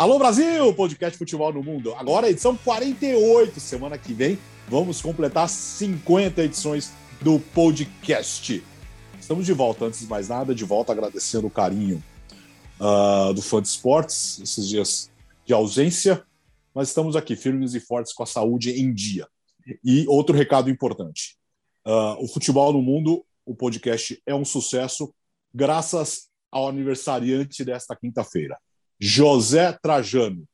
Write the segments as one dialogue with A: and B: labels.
A: Alô Brasil, podcast Futebol no Mundo. Agora edição 48. Semana que vem vamos completar 50 edições do podcast. Estamos de volta, antes de mais nada, de volta agradecendo o carinho uh, do fã de esportes, esses dias de ausência, mas estamos aqui firmes e fortes com a saúde em dia. E outro recado importante: uh, o Futebol no Mundo, o podcast é um sucesso graças ao aniversariante desta quinta-feira, José Trajano.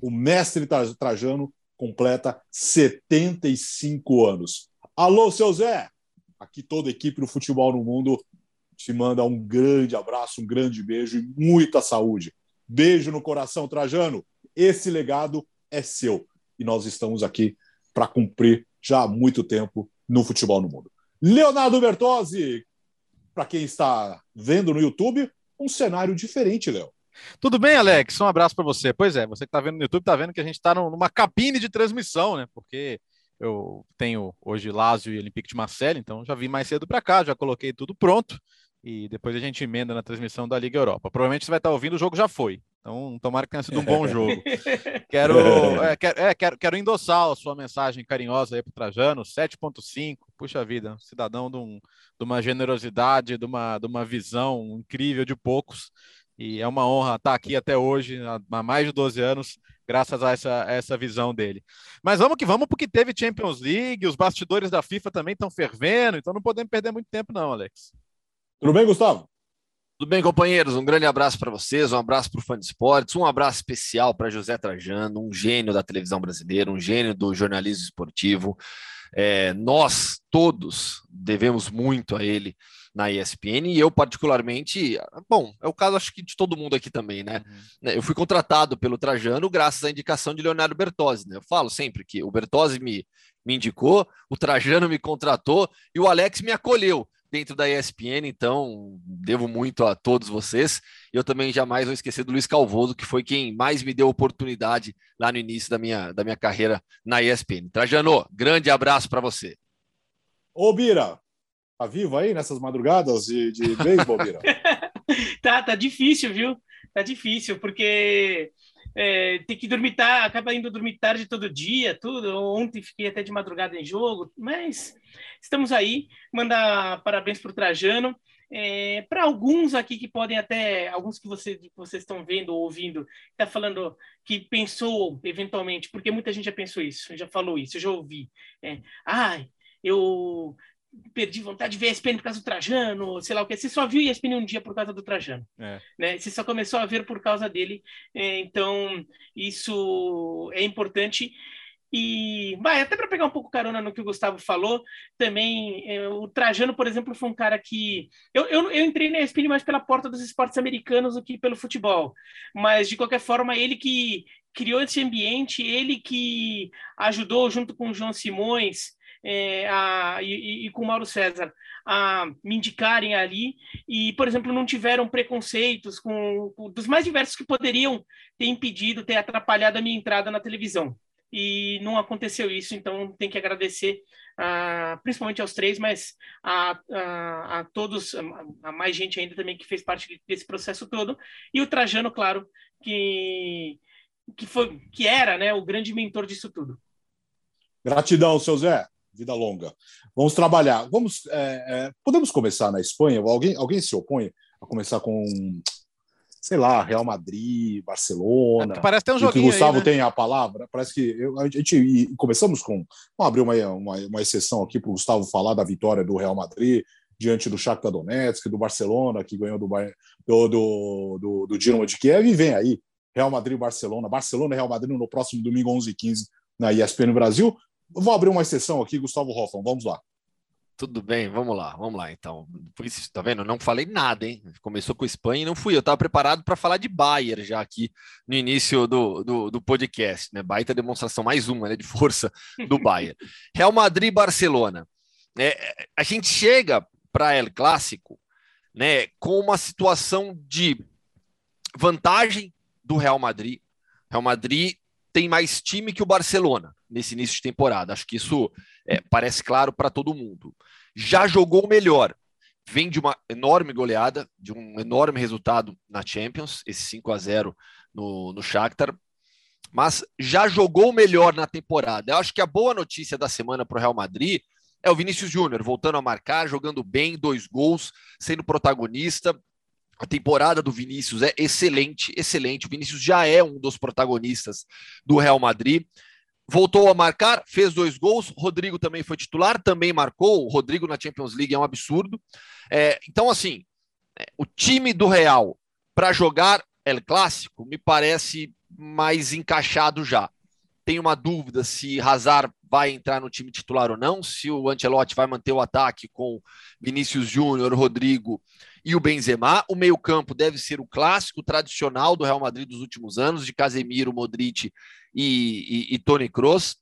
A: O mestre Trajano completa 75 anos. Alô, seu Zé! Aqui toda a equipe do Futebol no Mundo te manda um grande abraço, um grande beijo e muita saúde. Beijo no coração, Trajano. Esse legado é seu e nós estamos aqui para cumprir já há muito tempo no Futebol no Mundo. Leonardo Bertozzi, para quem está vendo no YouTube, um cenário diferente, Léo.
B: Tudo bem, Alex? Um abraço para você. Pois é, você que está vendo no YouTube está vendo que a gente está numa cabine de transmissão, né? Porque eu tenho hoje Lazio e Olympique de Marseille, então já vim mais cedo para cá, já coloquei tudo pronto e depois a gente emenda na transmissão da Liga Europa. Provavelmente você vai estar ouvindo, o jogo já foi. Então, tomara que tenha sido um bom jogo. quero, é, quero, é, quero, quero endossar a sua mensagem carinhosa aí para o Trajano, 7.5, puxa vida, cidadão de, um, de, uma generosidade, de uma, de uma visão incrível de poucos. E é uma honra estar aqui até hoje, há mais de 12 anos, graças a essa, a essa visão dele. Mas vamos que vamos, porque teve Champions League, os bastidores da FIFA também estão fervendo, então não podemos perder muito tempo, não, Alex.
A: Tudo bem, Gustavo?
C: Tudo bem, companheiros? Um grande abraço para vocês, um abraço para o fã de esportes, um abraço especial para José Trajano, um gênio da televisão brasileira, um gênio do jornalismo esportivo. É, nós todos devemos muito a ele na ESPN e eu particularmente, bom, é o caso acho que de todo mundo aqui também, né? Uhum. Eu fui contratado pelo Trajano graças à indicação de Leonardo Bertozzi, né? Eu falo sempre que o Bertozzi me, me indicou, o Trajano me contratou e o Alex me acolheu dentro da ESPN, então devo muito a todos vocês. Eu também jamais vou esquecer do Luiz Calvoso, que foi quem mais me deu oportunidade lá no início da minha, da minha carreira na ESPN. Trajano, grande abraço para você.
A: Ô, Bira, tá vivo aí nessas madrugadas de, de beisebol, Bira?
D: tá, tá difícil, viu? Tá difícil, porque é, tem que dormir tarde, acaba indo dormir tarde todo dia, tudo. Ontem fiquei até de madrugada em jogo, mas estamos aí. Mandar parabéns para o Trajano. É, para alguns aqui que podem até, alguns que, você, que vocês estão vendo ou ouvindo, está falando que pensou eventualmente, porque muita gente já pensou isso, já falou isso, eu já ouvi. É, ah, eu perdi vontade de ver a ESPN por causa do Trajano, sei lá o que. Você só viu a ESPN um dia por causa do Trajano. É. Né? Você só começou a ver por causa dele. É, então, isso é importante. E vai, até para pegar um pouco carona no que o Gustavo falou, também é, o Trajano, por exemplo, foi um cara que. Eu, eu, eu entrei na ESPN mais pela porta dos esportes americanos do que pelo futebol. Mas, de qualquer forma, ele que criou esse ambiente, ele que ajudou, junto com o João Simões, é, a, e, e, com o Mauro César a me indicarem ali e, por exemplo, não tiveram preconceitos com, com, dos mais diversos que poderiam ter impedido, ter atrapalhado a minha entrada na televisão. E não aconteceu isso, então tem que agradecer a, principalmente aos três, mas a, a, a todos, a, mais gente ainda também que fez parte desse processo todo. E o Trajano, claro, que, que, foi, que era né, o grande mentor disso tudo.
A: Gratidão, seu Zé vida longa. Vamos trabalhar. Vamos, é, é, podemos começar na Espanha? Alguém, alguém se opõe a começar com, sei lá, Real Madrid, Barcelona? É
B: parece ter um joguinho
A: que o Gustavo
B: aí, né?
A: tem a palavra. Parece que eu, a gente e começamos com vamos abrir uma, uma, uma exceção aqui para o Gustavo falar da vitória do Real Madrid diante do Shakhtar Donetsk, do Barcelona que ganhou do do, do, do, do Dinamo de Kiev e vem aí Real Madrid Barcelona, Barcelona e Real Madrid no próximo domingo 11h15 na ESPN Brasil. Vou abrir uma exceção aqui, Gustavo Hoffman. Vamos lá.
C: Tudo bem, vamos lá, vamos lá então. Por isso, tá vendo? Não falei nada, hein? Começou com Espanha e não fui. Eu estava preparado para falar de Bayern já aqui no início do, do, do, podcast, né? Baita demonstração, mais uma, né? De força do Bayern. Real Madrid Barcelona. É, a gente chega para El Clássico, né? Com uma situação de vantagem do Real Madrid. Real Madrid tem mais time que o Barcelona nesse início de temporada. Acho que isso é, parece claro para todo mundo. Já jogou melhor. Vem de uma enorme goleada, de um enorme resultado na Champions, esse 5 a 0 no, no Shakhtar, mas já jogou melhor na temporada. Eu acho que a boa notícia da semana para o Real Madrid é o Vinícius Júnior voltando a marcar, jogando bem, dois gols, sendo protagonista. A temporada do Vinícius é excelente, excelente. O Vinícius já é um dos protagonistas do Real Madrid. Voltou a marcar, fez dois gols. Rodrigo também foi titular, também marcou. O Rodrigo na Champions League é um absurdo. É, então, assim, é, o time do Real para jogar El Clássico me parece mais encaixado já. Tenho uma dúvida se Hazard vai entrar no time titular ou não, se o Ancelotti vai manter o ataque com Vinícius Júnior, Rodrigo e o Benzema. O meio-campo deve ser o clássico tradicional do Real Madrid dos últimos anos, de Casemiro, Modric e, e, e Tony Kroos,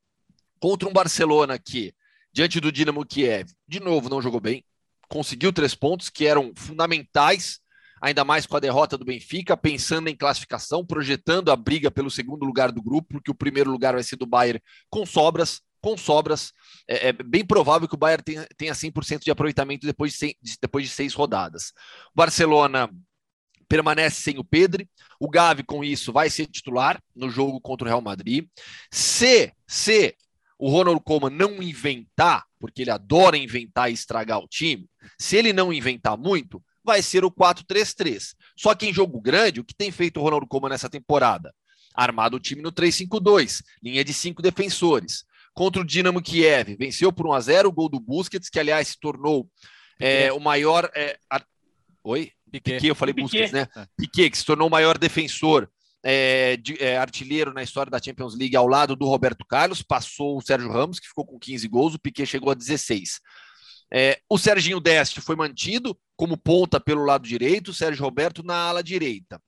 C: contra um Barcelona que, diante do Dinamo Kiev, de novo não jogou bem, conseguiu três pontos que eram fundamentais ainda mais com a derrota do Benfica, pensando em classificação, projetando a briga pelo segundo lugar do grupo, porque o primeiro lugar vai ser do Bayern com sobras, com sobras. É, é bem provável que o Bayern tenha, tenha 100% de aproveitamento depois de, seis, depois de seis rodadas. O Barcelona permanece sem o Pedro. O Gavi, com isso, vai ser titular no jogo contra o Real Madrid. Se, se o Ronald Koeman não inventar, porque ele adora inventar e estragar o time, se ele não inventar muito, vai ser o 4-3-3. Só que em jogo grande, o que tem feito o Ronaldo Koeman nessa temporada? Armado o time no 3-5-2, linha de cinco defensores. Contra o Dinamo Kiev, venceu por 1 a 0 o gol do Busquets, que aliás se tornou é, o maior. É, a... Oi? Piquet. Piquet, eu falei Piquet. Busquets, né? É. Piquet, que se tornou o maior defensor é, de, é, artilheiro na história da Champions League ao lado do Roberto Carlos, passou o Sérgio Ramos, que ficou com 15 gols, o Piquet chegou a 16. É, o Serginho Deste foi mantido como ponta pelo lado direito, o Sérgio Roberto na ala direita.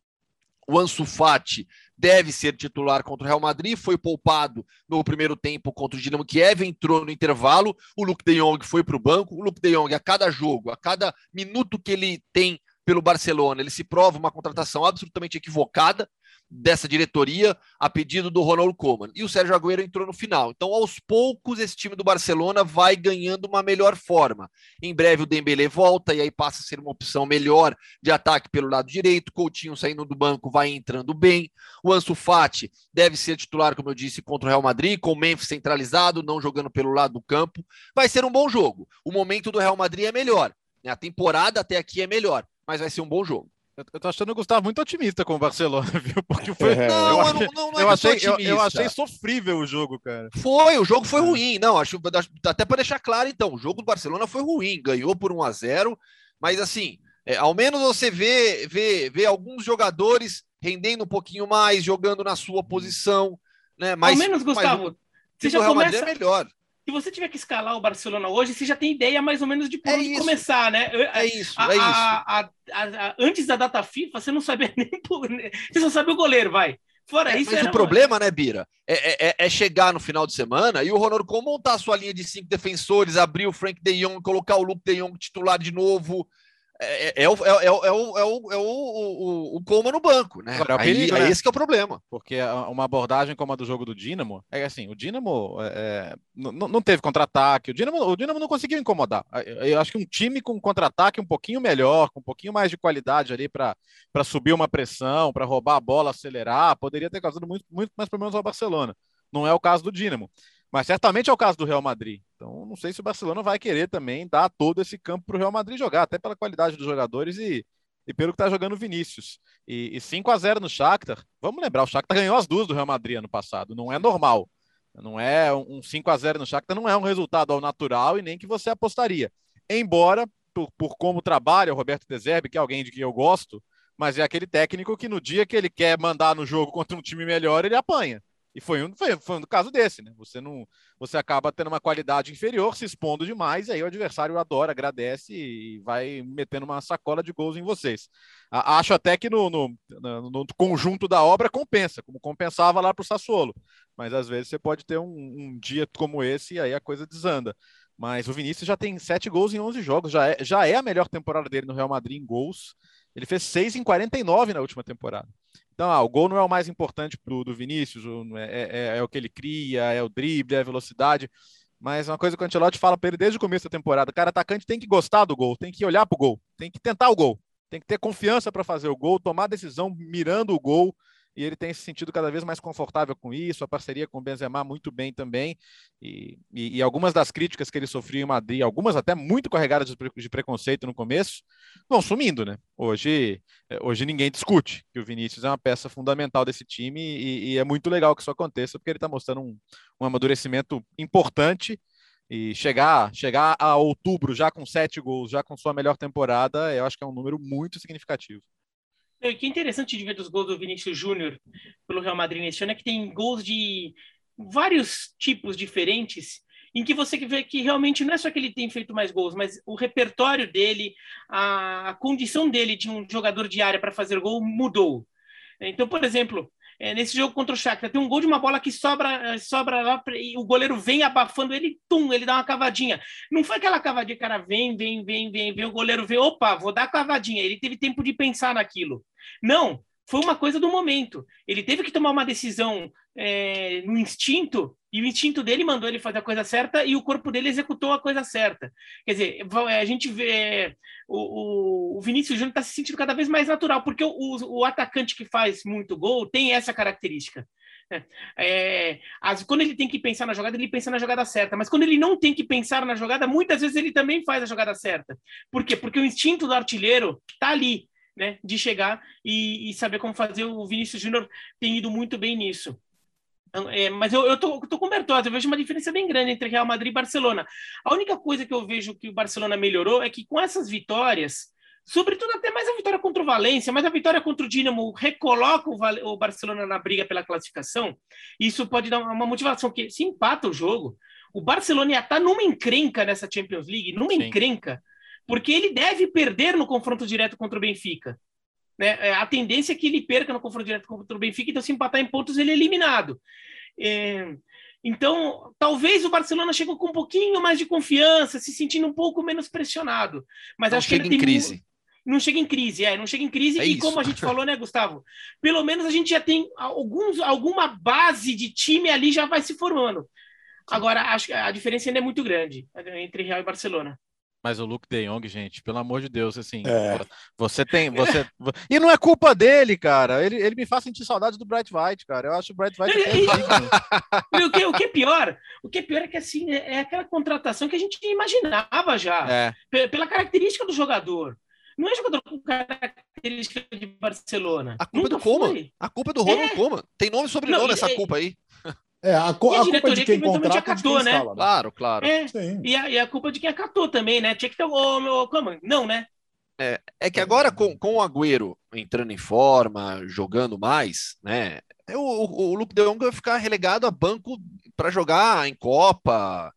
C: O Ansu Fati deve ser titular contra o Real Madrid, foi poupado no primeiro tempo contra o Dinamo Kiev, entrou no intervalo, o Luke de Jong foi para o banco, o Luke de Jong a cada jogo, a cada minuto que ele tem pelo Barcelona, ele se prova uma contratação absolutamente equivocada, dessa diretoria a pedido do Ronald Koeman. E o Sérgio Agüero entrou no final. Então, aos poucos, esse time do Barcelona vai ganhando uma melhor forma. Em breve o Dembélé volta e aí passa a ser uma opção melhor de ataque pelo lado direito. Coutinho saindo do banco vai entrando bem. O Ansu Fati deve ser titular, como eu disse, contra o Real Madrid, com o Memphis centralizado, não jogando pelo lado do campo. Vai ser um bom jogo. O momento do Real Madrid é melhor. A temporada até aqui é melhor, mas vai ser um bom jogo.
B: Eu tô achando o Gustavo muito otimista com o Barcelona, viu? Porque foi. É. Não, eu, achei, não, não é eu, achei, eu, eu, achei sofrível o jogo, cara.
C: Foi, o jogo foi é. ruim. Não, acho até para deixar claro, então, o jogo do Barcelona foi ruim, ganhou por 1 a 0 mas assim, é, ao menos você vê, vê, vê alguns jogadores rendendo um pouquinho mais, jogando na sua posição, né? Mas,
D: ao menos, Gustavo,
C: mas, você já começa. É melhor
D: se você tiver que escalar o Barcelona hoje, você já tem ideia mais ou menos de por é onde isso. começar, né?
C: É isso, a, é isso. A,
D: a, antes da data FIFA, você não sabia nem. Por... Você só sabe o goleiro, vai. Fora
C: é,
D: isso.
C: Mas o problema, né, Bira, é, é, é, chegar no final de semana e o Ronaldo com montar a sua linha de cinco defensores, abrir o Frank De Jong, colocar o Luke De Jong titular de novo. É, é, o, é, é, o, é, o, é, o, é o, o, o coma no banco, né? Agora, é, Aí, perigo, né? esse que é o problema.
B: Porque uma abordagem como a do jogo do Dinamo, é assim, o Dinamo é, não, não teve contra-ataque, o Dinamo, o Dinamo não conseguiu incomodar. Eu acho que um time com contra-ataque um pouquinho melhor, com um pouquinho mais de qualidade ali para subir uma pressão, para roubar a bola, acelerar, poderia ter causado muito, muito mais problemas ao Barcelona. Não é o caso do Dinamo. Mas certamente é o caso do Real Madrid. Então, não sei se o Barcelona vai querer também dar todo esse campo para o Real Madrid jogar, até pela qualidade dos jogadores e, e pelo que está jogando o Vinícius. E, e 5 a 0 no Shakhtar. Vamos lembrar, o Shakhtar ganhou as duas do Real Madrid ano passado. Não é normal. Não é um 5 a 0 no Shakhtar, não é um resultado ao natural e nem que você apostaria. Embora, por, por como trabalha o Roberto Deserbe, que é alguém de quem eu gosto, mas é aquele técnico que no dia que ele quer mandar no jogo contra um time melhor, ele apanha. E foi um, foi, foi um caso desse, né? Você não, você acaba tendo uma qualidade inferior, se expondo demais, aí o adversário adora, agradece e vai metendo uma sacola de gols em vocês. acho até que no, no, no, conjunto da obra compensa, como compensava lá para o Sassuolo. Mas às vezes você pode ter um, um, dia como esse e aí a coisa desanda. Mas o Vinícius já tem sete gols em 11 jogos, já é, já é a melhor temporada dele no Real Madrid em gols. Ele fez 6 em 49 na última temporada. Então, ah, o gol não é o mais importante pro, do Vinícius, é, é, é, o que ele cria, é o drible, é a velocidade. Mas uma coisa que o Ancelotti fala para ele desde o começo da temporada: cara, atacante tem que gostar do gol, tem que olhar para o gol, tem que tentar o gol, tem que ter confiança para fazer o gol, tomar decisão mirando o gol. E ele tem se sentido cada vez mais confortável com isso, a parceria com o Benzema muito bem também, e, e, e algumas das críticas que ele sofreu em Madrid, algumas até muito carregadas de, de preconceito no começo, vão sumindo, né? Hoje, é, hoje ninguém discute que o Vinícius é uma peça fundamental desse time e, e é muito legal que isso aconteça, porque ele está mostrando um, um amadurecimento importante e chegar, chegar a outubro já com sete gols, já com sua melhor temporada, eu acho que é um número muito significativo.
D: O que é interessante de ver dos gols do Vinícius Júnior pelo Real Madrid nesse ano é que tem gols de vários tipos diferentes, em que você vê que realmente não é só que ele tem feito mais gols, mas o repertório dele, a condição dele de um jogador de área para fazer gol mudou. Então, por exemplo, é, nesse jogo contra o Shakhtar, tem um gol de uma bola que sobra, eh, sobra lá e o goleiro vem abafando ele, tum, ele dá uma cavadinha. Não foi aquela cavadinha, cara, vem, vem, vem, vem, vem, o goleiro vê, opa, vou dar a cavadinha. Ele teve tempo de pensar naquilo. Não, foi uma coisa do momento. Ele teve que tomar uma decisão é, no instinto, e o instinto dele mandou ele fazer a coisa certa e o corpo dele executou a coisa certa. Quer dizer, a gente vê o, o Vinícius Júnior está se sentindo cada vez mais natural, porque o, o, atacante que faz muito gol tem essa característica. Né? É, as, quando ele tem que pensar na jogada, ele pensa na jogada certa, mas quando ele não tem que pensar na jogada, muitas vezes ele também faz a jogada certa. Por quê? Porque o instinto do artilheiro está ali né, de chegar e, e, saber como fazer. O Vinícius Júnior tem ido muito bem nisso. É, mas eu, eu tô, tô com o Bertozzi, eu vejo uma diferença bem grande entre Real Madrid e Barcelona. A única coisa que eu vejo que o Barcelona melhorou é que com essas vitórias, sobretudo até mais a vitória contra o Valência, mas a vitória contra o Dinamo recoloca o, o Barcelona na briga pela classificação. Isso pode dar uma motivação, porque se empata o jogo, o Barcelona ia estar numa encrenca nessa Champions League, numa Sim. encrenca, porque ele deve perder no confronto direto contra o Benfica. Né? É, a tendência é que ele perca no confronto direto contra o Benfica, então se empatar em pontos ele é eliminado. É... Então, talvez o Barcelona chegue com um pouquinho mais de confiança, se sentindo um pouco menos pressionado. Mas
C: não
D: acho
C: chega
D: que
C: em crise.
D: Não chega em crise, é, não chega em crise. É e isso. como a gente falou, né, Gustavo? Pelo menos a gente já tem alguns, alguma base de time ali já vai se formando. Agora, acho que a diferença ainda é muito grande entre Real e Barcelona.
B: Mas o Luke De Jong, gente, pelo amor de Deus, assim, é. você tem, você e não é culpa dele, cara. Ele, ele me faz sentir saudade do Bright White, cara. Eu acho o Bright White
D: é e, o, que, o que é pior, o que é pior é que assim é, é aquela contratação que a gente imaginava já, é. pela característica do jogador. Não é jogador com característica de Barcelona.
C: A culpa é do Coma. A culpa é do Ronald é. Coma. Tem nome e sobrenome essa culpa aí.
A: É, a, co a, a culpa de quem contrata
D: acatou, né? Instala,
C: né? Claro, claro.
D: É, e, a, e a culpa de quem acatou também, né? Tinha que ter o meu. Como? Não, né?
C: É, é que agora com, com o Agüero entrando em forma, jogando mais, né? É, o, o, o Luke de Jong vai ficar relegado a banco para jogar em Copa.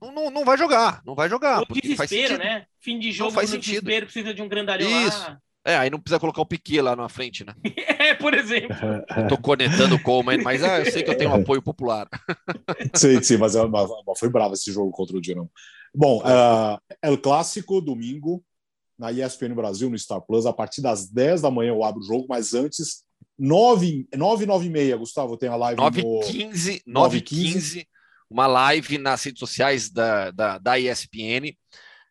C: Não, não, não vai jogar, não vai jogar.
D: O desespero, né? Fim de jogo,
C: não faz sentido.
D: desespero, precisa de um grandalhão
C: Isso. lá. É, aí não precisa colocar o Piquet lá na frente, né?
D: é, por exemplo.
C: Tô conectando o Coleman, mas ah, eu sei que eu tenho um apoio popular.
A: sim, sim, mas, é foi bravo esse jogo contra o Dinamo. Bom, uh, é o clássico, domingo, na ESPN Brasil, no Star Plus, a partir das 10 da manhã eu abro o jogo, mas antes, 9, 9 9 e meia, Gustavo, tem a live
C: 9 no... 15, 9 15, uma live nas redes sociais da, da, da ESPN,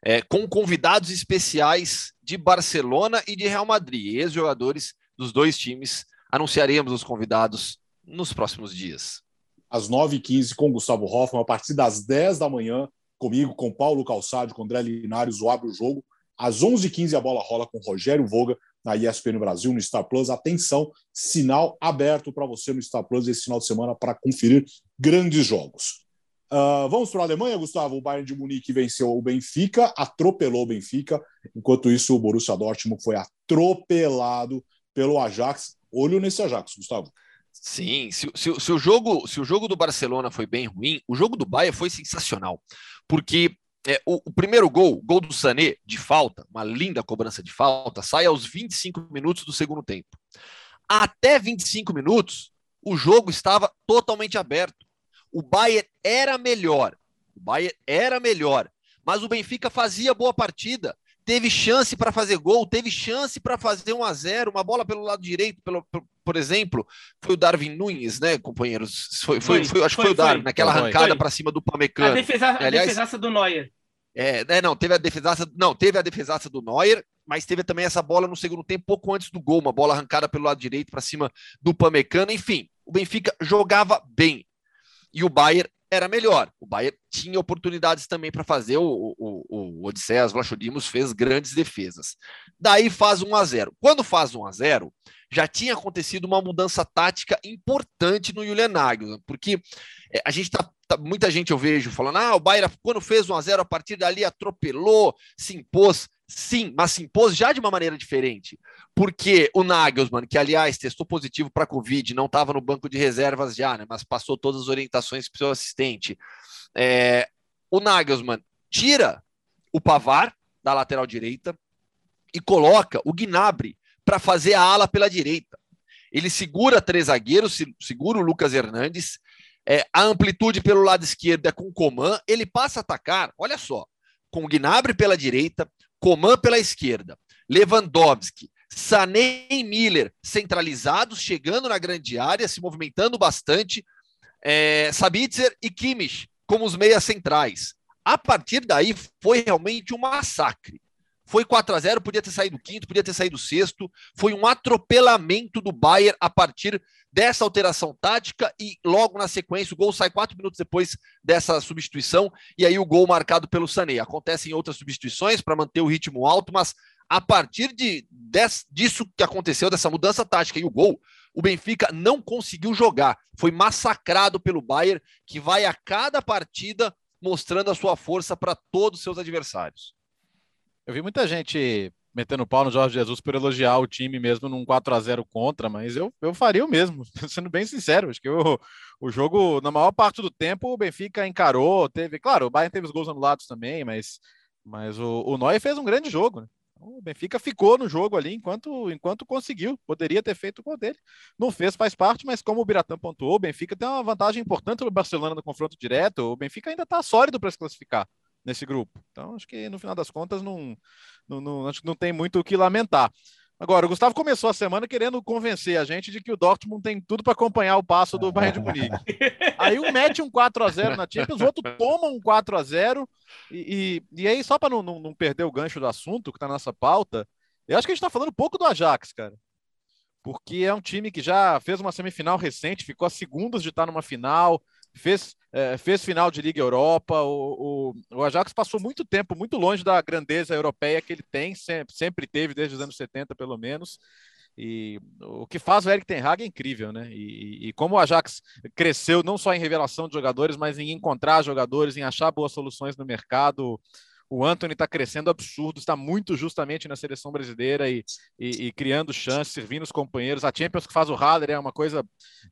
C: é, com convidados especiais de Barcelona e de Real Madrid, ex-jogadores dos dois times. Anunciaremos os convidados nos próximos dias.
A: Às 9h15 com Gustavo Hoffman, a partir das 10 da manhã, comigo, com Paulo Calçado, com André Linares, o Abre o Jogo. Às 11h15 a bola rola com Rogério Voga na ESPN Brasil, no Star Plus. Atenção, sinal aberto para você no Star Plus esse final de semana para conferir grandes jogos. Uh, vamos para a Alemanha, Gustavo. O Bayern de Munique venceu o Benfica, atropelou o Benfica. Enquanto isso, o Borussia Dortmund foi atropelado pelo Ajax. Olho nesse Ajax, Gustavo.
C: Sim, se, se, se, o jogo, se o jogo do Barcelona foi bem ruim, o jogo do Bayern foi sensacional. Porque é, o, o, primeiro gol, gol do Sané, de falta, uma linda cobrança de falta, sai aos 25 minutos do segundo tempo. Até 25 minutos, o jogo estava totalmente aberto o Bayern era melhor. O Bayern era melhor. Mas o Benfica fazia boa partida. Teve chance para fazer gol, teve chance para fazer 1 a 0 uma bola pelo lado direito, pelo, por exemplo, foi o Darwin Nunes, né, companheiros? Foi, foi, foi acho que foi, o Darwin, naquela arrancada para cima do Pamecano. A,
D: defesa, a Aliás, defesaça do Neuer.
C: É, né, não, teve a defesaça, não, teve a defesaça do Neuer, mas teve também essa bola no segundo tempo, pouco antes do gol, uma bola arrancada pelo lado direito para cima do Pamecano. Enfim, o Benfica jogava bem e o Bayern era melhor. O Bayern tinha oportunidades também para fazer. O, o, o Odisseias Vlachodimos fez grandes defesas. Daí faz 1 a 0. Quando faz 1 a 0, já tinha acontecido uma mudança tática importante no Julian Nagelsmann, porque é, a gente tá, tá, muita gente eu vejo falando: "Ah, o Bayern quando fez 1 a 0 a partir dali atropelou, se impôs". Sim, mas se impôs já de uma maneira diferente. Porque o Nagelsmann, que aliás testou positivo para Covid, não estava no banco de reservas já, né, mas passou todas as orientações para o seu assistente. É, o Nagelsmann tira o Pavar da lateral direita e coloca o Gnabry para fazer a ala pela direita. Ele segura três zagueiros, segura o Lucas Hernandes, é, a amplitude pelo lado esquerdo é com o Coman, ele passa a atacar, olha só, com o Gnabry pela direita, Coman pela esquerda, Lewandowski, Sané e Miller centralizados, chegando na grande área, se movimentando bastante, é, Sabitzer e Kimmich como os meias centrais. A partir daí foi realmente um massacre. Foi 4 a 0 podia ter saído quinto, podia ter saído sexto. Foi um atropelamento do Bayern a partir dessa alteração tática e logo na sequência o gol sai quatro minutos depois dessa substituição e aí o gol marcado pelo Sané. Acontecem outras substituições para manter o ritmo alto, mas a partir de, des, disso que aconteceu, dessa mudança tática e o gol, o Benfica não conseguiu jogar. Foi massacrado pelo Bayern, que vai a cada partida mostrando a sua força para todos os seus adversários.
B: Eu vi muita gente metendo pau no Jorge Jesus por elogiar o time mesmo num 4 a 0 contra, mas eu, eu faria o mesmo, sendo bem sincero. Acho que o, o jogo, na maior parte do tempo, o Benfica encarou, teve, claro, o Bayern teve os gols anulados também, mas, mas o, o Neuer fez um grande jogo, né? Então, o Benfica ficou no jogo ali enquanto, enquanto conseguiu. Poderia ter feito o gol dele. Não fez, faz parte, mas como o Biratã pontuou, o Benfica tem uma vantagem importante sobre o Barcelona no confronto direto. O Benfica ainda está sólido para se classificar nesse grupo. Então, acho que no final das contas não, não, não, acho que não tem muito o que lamentar. Agora, o Gustavo começou a semana querendo convencer a gente de que o Dortmund tem tudo para acompanhar o passo do Bayern de Munique. Aí um mete um 4 a 0 na Champions, o outro toma um 4 a 0 e, e, e aí, só para não, não, não, perder o gancho do assunto que está na nossa pauta, eu acho que a gente está falando pouco do Ajax, cara. Porque é um time que já fez uma semifinal recente, ficou a segundos de estar numa final, fez, é, fez final de Liga Europa. O, o, o, Ajax passou muito tempo muito longe da grandeza europeia que ele tem, sempre, sempre teve desde os anos 70, pelo menos. E o que faz o Eric Ten Hag é incrível, né? E, e, como o Ajax cresceu não só em revelação de jogadores, mas em encontrar jogadores, em achar boas soluções no mercado. O Anthony está crescendo absurdo, está muito justamente na seleção brasileira e, e, e, criando chances, servindo os companheiros. A Champions que faz o Haller é uma coisa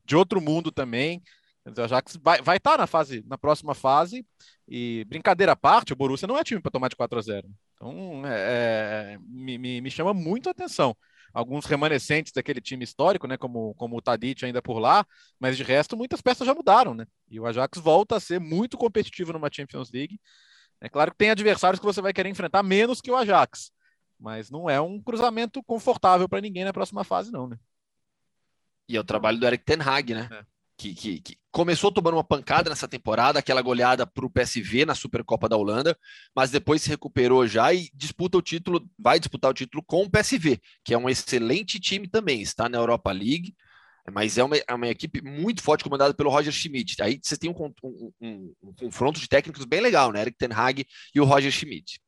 B: de outro mundo também. O Ajax vai, vai estar tá na fase, na próxima fase. E brincadeira à parte, o Borussia não é time para tomar de 4 a 0. Então, é, é, me, me, me, chama muito a atenção. Alguns remanescentes daquele time histórico, né, como, como o Tadic ainda por lá, mas de resto muitas peças já mudaram, né? E o Ajax volta a ser muito competitivo numa Champions League. É claro que tem adversários que você vai querer enfrentar menos que o Ajax, mas não é um cruzamento confortável para ninguém na próxima fase, não, né?
C: E é o trabalho do Eric Ten Hag, né? É que, que, que, começou tomando uma pancada nessa temporada, aquela goleada para o PSV na Supercopa da Holanda, mas depois se recuperou já e disputa o título, vai disputar o título com o PSV, que é um excelente time também, está na Europa League, mas é uma, é uma equipe muito forte comandada pelo Roger Schmidt. Aí você tem um, um, um, um confronto de técnicos bem legal, né? Eric Ten Hag e o Roger Schmidt.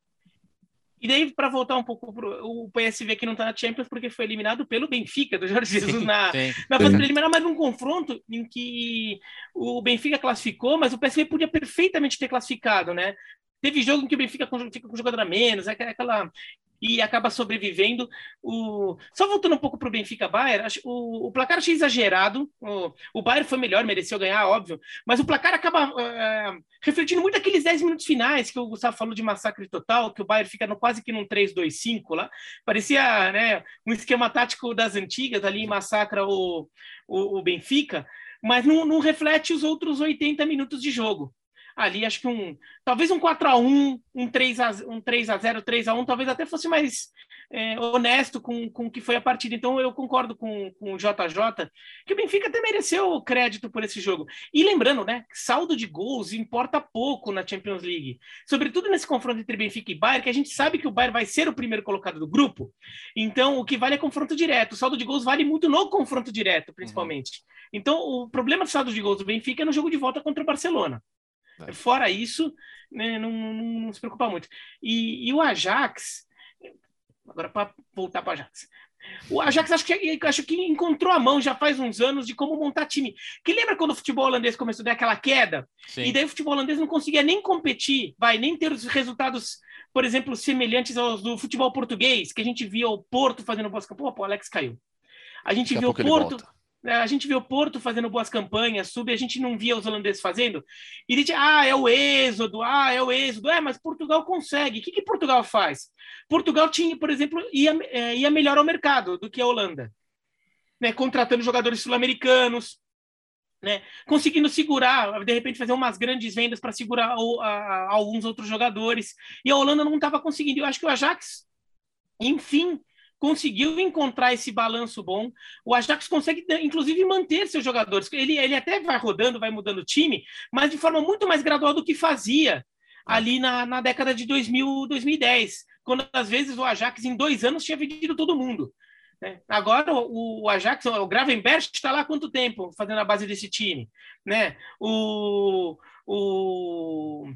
D: E daí, para voltar um pouco pro o PSV que não está na Champions, porque foi eliminado pelo Benfica, do Jorge Jesus, sim, na, sim, na fase preliminar, mas num confronto em que o Benfica classificou, mas o PSV podia perfeitamente ter classificado, né? Teve jogo em que o Benfica fica com jogador a menos, é aquela e acaba sobrevivendo. O... Só voltando um pouco para o Benfica Bayern, o, o placar achei exagerado. O, o Bayern foi melhor, mereceu ganhar, óbvio, mas o placar acaba uh, refletindo muito aqueles 10 minutos finais que o Gustavo falou de massacre total, que o Bayern fica no, quase que num 3-2-5 lá. Parecia né, um esquema tático das antigas, ali massacra o, o, o Benfica, mas não, não reflete os outros 80 minutos de jogo ali, acho que um talvez um 4 a 1 um 3 a, um 3 a 0 3 a 1 talvez até fosse mais é, honesto com, com o que foi a partida. Então eu concordo com, com o JJ, que o Benfica até mereceu crédito por esse jogo. E lembrando, né, saldo de gols importa pouco na Champions League, sobretudo nesse confronto entre Benfica e Bayern, que a gente sabe que o Bayern vai ser o primeiro colocado do grupo. Então o que vale é confronto direto. O saldo de gols vale muito no confronto direto, principalmente. Uhum. Então o problema do saldo de gols do Benfica é no jogo de volta contra o Barcelona. É. Fora isso, né, não, não, não, se preocupa muito. E, e o Ajax, agora para voltar para o Ajax. O Ajax acho que, acho que encontrou a mão já faz uns anos de como montar time. Que lembra quando o futebol holandês começou a dar aquela queda? Sim. E daí o futebol holandês não conseguia nem competir, vai, nem ter os resultados, por exemplo, semelhantes aos do futebol português, que a gente via o Porto fazendo boas campanhas. Pô, o Alex caiu. A gente Daqui viu o Porto. É, a gente vê o Porto fazendo boas campanhas, sub, a gente não via os holandeses fazendo. E diz, ah, é o êxodo, ah, é o êxodo. É, mas Portugal consegue. O que, que Portugal faz? Portugal tinha, por exemplo, ia, é, ia melhor ao mercado do que a Holanda. Né, contratando jogadores sul-americanos, né, conseguindo segurar, de repente fazer umas grandes vendas para segurar o, a, a, alguns outros jogadores. E a Holanda não estava conseguindo. Eu acho que o Ajax, enfim, conseguiu encontrar esse balanço bom. O Ajax consegue, inclusive, manter seus jogadores. Ele, ele até vai rodando, vai mudando o time, mas de forma muito mais gradual do que fazia ali na, na década de 2000, 2010, quando às vezes o Ajax em dois anos tinha vendido todo mundo. Né? Agora o, o, Ajax, o Gravenberch está lá há quanto tempo fazendo a base desse time? Né? O, o,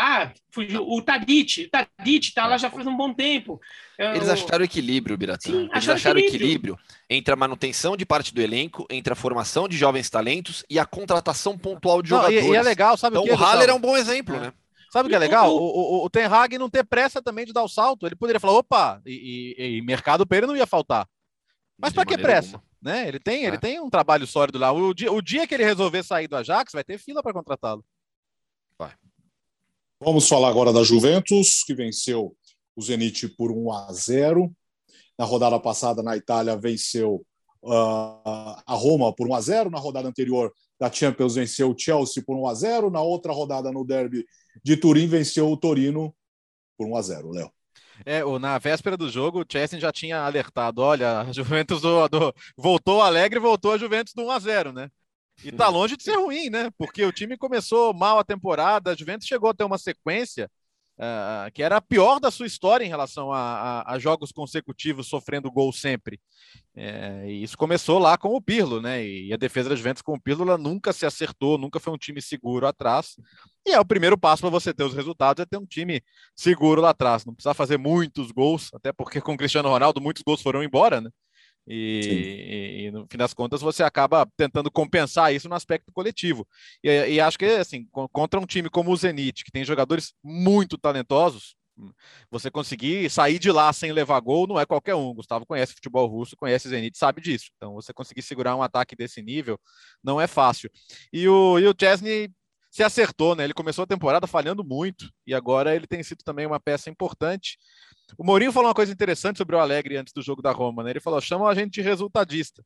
D: ah, fugiu. O Tadic, o Tadic está lá já faz um bom tempo.
C: Eles acharam equilíbrio, Biratã. Sim, Eles acharam equilíbrio. equilíbrio entre a manutenção de parte do elenco, entre a formação de jovens talentos e a contratação pontual de não, jogadores.
B: E, e, é legal, sabe
C: então, o que? o Haller é um bom exemplo, é. né?
B: Sabe o que é legal? O, o, o Ten Hag não ter pressa também de dar o salto. Ele poderia falar, opa, e, e, e mercado para ele não ia faltar. Mas para que pressa? Né? Ele tem, é. ele tem um trabalho sólido lá. O dia, o dia que ele resolver sair do Ajax, vai ter fila para contratá-lo.
A: Vamos falar agora da Juventus, que venceu o Zenit por 1 a 0. Na rodada passada, na Itália, venceu uh, a Roma por 1 a 0. Na rodada anterior da Champions, venceu o Chelsea por 1 a 0. Na outra rodada, no derby de Turim, venceu o Torino por 1 a 0. Léo.
B: É, na véspera do jogo, o Chelsea já tinha alertado: olha, a Juventus do, do, voltou alegre, voltou a Juventus do 1 a 0, né? E tá longe de ser ruim, né? Porque o time começou mal a temporada, a Juventus chegou a ter uma sequência uh, que era a pior da sua história em relação a, a, a jogos consecutivos sofrendo gol sempre. É, e isso começou lá com o Pirlo, né? E a defesa da Juventus com o Pirlo nunca se acertou, nunca foi um time seguro atrás. E é o primeiro passo para você ter os resultados é ter um time seguro lá atrás. Não precisa fazer muitos gols, até porque com o Cristiano Ronaldo muitos gols foram embora, né? E, e, no fim das contas você acaba tentando compensar isso no aspecto coletivo. E, e, acho que assim, contra um time como o Zenit, que tem jogadores muito talentosos, você conseguir sair de lá sem levar gol não é qualquer um. Gustavo conhece futebol russo, conhece Zenit, sabe disso. Então você conseguir segurar um ataque desse nível não é fácil. E o, e o Chesney se acertou, né? Ele começou a temporada falhando muito e agora ele tem sido também uma peça importante. O Mourinho falou uma coisa interessante sobre o Alegre antes do jogo da Roma, né? Ele falou: chamam a gente de resultadista.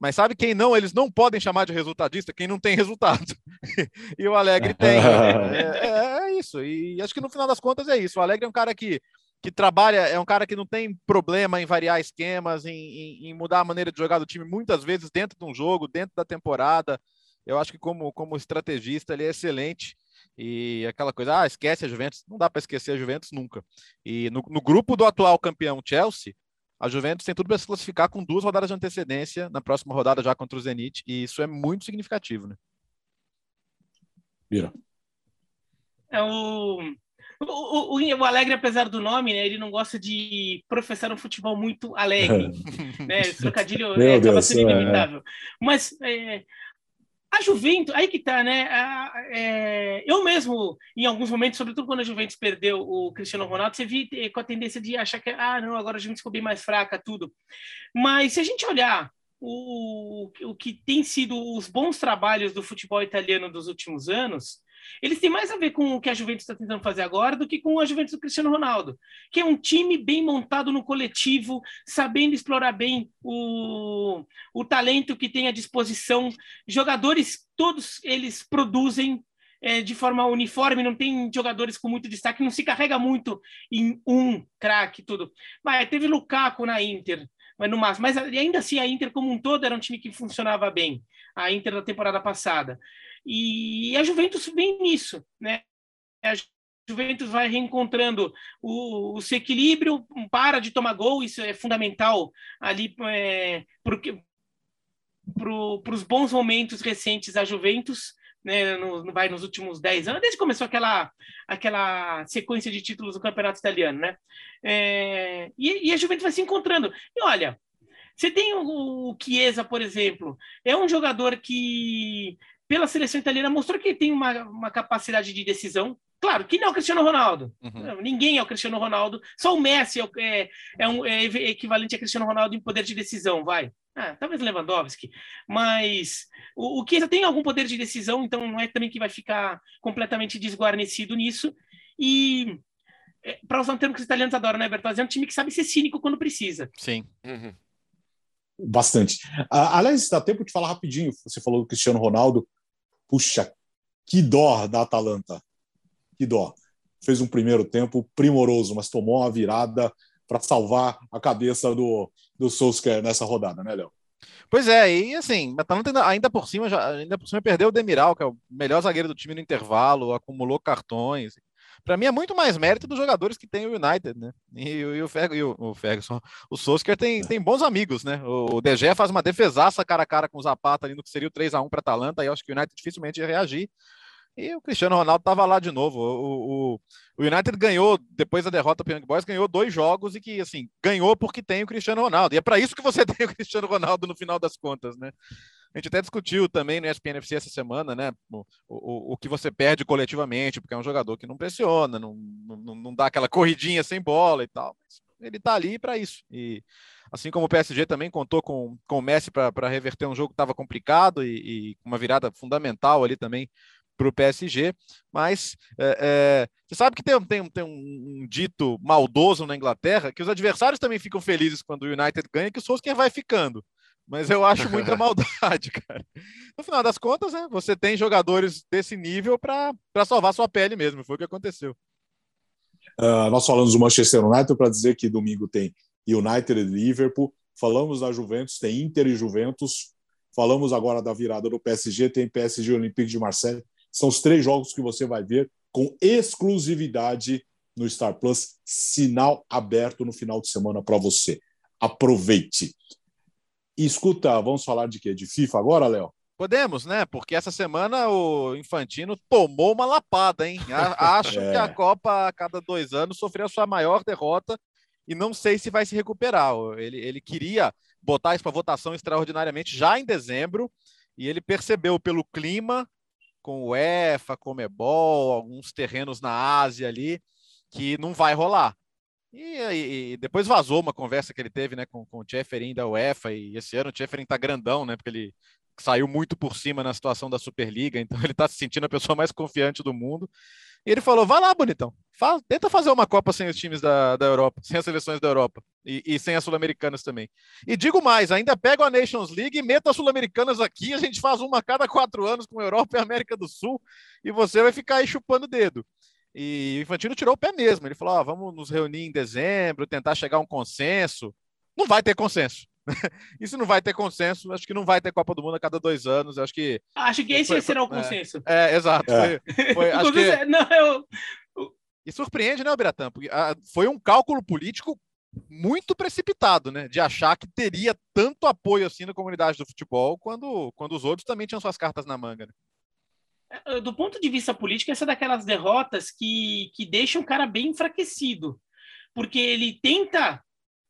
B: Mas sabe quem não? Eles não podem chamar de resultadista quem não tem resultado. e o Alegre tem. É, é, é, isso. E acho que no final das contas é isso. O Alegre é um cara que, que trabalha, é um cara que não tem problema em variar esquemas, em, em, em mudar a maneira de jogar do time muitas vezes dentro de um jogo, dentro da temporada. Eu acho que como, como estrategista ele é excelente. E aquela coisa, ah, esquece a Juventus. Não dá para esquecer a Juventus nunca. E no, no, grupo do atual campeão Chelsea, a Juventus tem tudo para se classificar com duas rodadas de antecedência na próxima rodada já contra o Zenit. E isso é muito significativo, né?
A: Vira.
D: É o, o, o, o, Alegre, apesar do nome, né, ele não gosta de professar um futebol muito alegre. né? Esse trocadilho é, acaba sendo é. inevitável. Mas é, a Juventus, aí que tá, né? A, é, eu mesmo, em alguns momentos, sobretudo quando a Juventus perdeu o Cristiano Ronaldo, você vi com a tendência de achar que, ah, não, agora a Juventus ficou bem mais fraca, tudo. Mas se a gente olhar o, o que tem sido os bons trabalhos do futebol italiano dos últimos anos, eles têm mais a ver com o que a Juventus está tentando fazer agora do que com a Juventus do Cristiano Ronaldo, que é um time bem montado no coletivo, sabendo explorar bem o, o talento que tem à disposição. Jogadores, todos eles produzem, é, de forma uniforme, não tem jogadores com muito destaque, não se carrega muito em um craque, tudo. Mas teve Lukaku na Inter, mas no máximo. Mas ainda assim, a Inter como um todo era um time que funcionava bem, a Inter da temporada passada. E a Juventus vem nisso, né? A Juventus vai reencontrando o, o seu equilíbrio, para de tomar gol, isso é fundamental ali é, para os bons momentos recentes da Juventus, né, no, no, vai nos últimos 10 anos, desde que começou aquela, aquela sequência de títulos do campeonato italiano, né? É, e, e, a Juventus vai se encontrando. E olha, você tem o, o Chiesa, por exemplo, é um jogador que, pela seleção italiana, mostrou que tem uma, uma capacidade de decisão, Claro, que não é o Cristiano Ronaldo. Uhum. Ninguém é o Cristiano Ronaldo. Só o Messi é, é, é, um, é equivalente a Cristiano Ronaldo em poder de decisão, vai. Ah, talvez Lewandowski, mas o, o Chiesa tem algum poder de decisão, então não é também que vai ficar completamente desguarnecido nisso. E é, para usar um termo que os italianos adoram, né, Bertozzi? É um time que sabe ser cínico quando precisa.
B: Sim. Uhum.
A: Bastante. Ah, aliás, dá tempo de falar rapidinho. Você falou do Cristiano Ronaldo. Puxa, que dó da Atalanta. Que dó. Fez um primeiro tempo primoroso, mas tomou uma virada para salvar a cabeça do, do Solskjaer nessa rodada, né, Léo?
B: Pois é, e assim, Atalanta ainda por cima, já, ainda por cima perdeu o Demiral, que é o melhor zagueiro do time no intervalo, acumulou cartões. Para mim é muito mais mérito dos jogadores que tem o United, né? E, e, o, e o, o Ferguson, o Solskjaer tem, tem bons amigos, né? O, o faz uma defesaça cara a cara com o Zapata ali no que seria o 3 a 1 para Atalanta, e eu acho que o United dificilmente ia reagir. E o Cristiano Ronaldo estava lá de novo. O, o, o, United ganhou, depois da derrota para o Young Boys, ganhou dois jogos e que, assim, ganhou porque tem o Cristiano Ronaldo. E é para isso que você tem o Cristiano Ronaldo no final das contas, né? A gente até discutiu também no ESPN FC essa semana, né? O, o, o que você perde coletivamente, porque é um jogador que não pressiona, não, não, não dá aquela corridinha sem bola e tal. Ele está ali para isso. E assim como o PSG também contou com, com o Messi para reverter um jogo que estava complicado e, e uma virada fundamental ali também para o PSG, mas é, é, você sabe que tem, tem, tem um, um, dito maldoso na Inglaterra que os adversários também ficam felizes quando o United ganha, que o Solskjaer vai ficando. Mas eu acho muita maldade, cara. No final das contas, né, você tem jogadores desse nível para salvar sua pele mesmo. Foi o que aconteceu.
A: Uh, nós falamos do Manchester United para dizer que domingo tem United e Liverpool. Falamos da Juventus, tem Inter e Juventus. Falamos agora da virada do PSG, tem PSG Olympique de Marseille. São os três jogos que você vai ver com exclusividade no Star Plus, sinal aberto no final de semana para você. Aproveite. E escuta, vamos falar de quê? De FIFA agora, Léo?
B: Podemos, né? Porque essa semana o Infantino tomou uma lapada, hein? Acho é. que a Copa, a cada dois anos, sofreu a sua maior derrota e não sei se vai se recuperar. Ele, ele queria botar isso para votação extraordinariamente já em dezembro e ele percebeu pelo clima com o EFA, Comebol, alguns terrenos na Ásia ali, que não vai rolar. E, e, e, depois vazou uma conversa que ele teve né, com, com o Tcheferin da UEFA, e esse ano o Tcheferin tá grandão, né? Porque ele saiu muito por cima na situação da Superliga, então ele tá se sentindo a pessoa mais confiante do mundo. E ele falou: vai lá, bonitão. Tenta fazer uma Copa sem os times da, da Europa, sem as seleções da Europa e, e sem as Sul-Americanas também. E digo mais: ainda pega a Nations League e meta as Sul-Americanas aqui. A gente faz uma a cada quatro anos com a Europa e a América do Sul e você vai ficar aí chupando o dedo. E o Infantino tirou o pé mesmo. Ele falou: vamos nos reunir em dezembro, tentar chegar a um consenso. Não vai ter consenso. Isso não vai ter consenso. Acho que não vai ter Copa do Mundo a cada dois anos. Acho que.
D: Acho que esse foi, será o é, consenso.
B: É, é exato. É. Foi, foi acho que... Não, eu... E surpreende, né, Biratã? Porque ah, foi um cálculo político muito precipitado, né? De achar que teria tanto apoio assim na comunidade do futebol quando, quando os outros também tinham suas cartas na manga. Né?
D: É, do ponto de vista político, essa é daquelas derrotas que, que deixam o cara bem enfraquecido. Porque ele tenta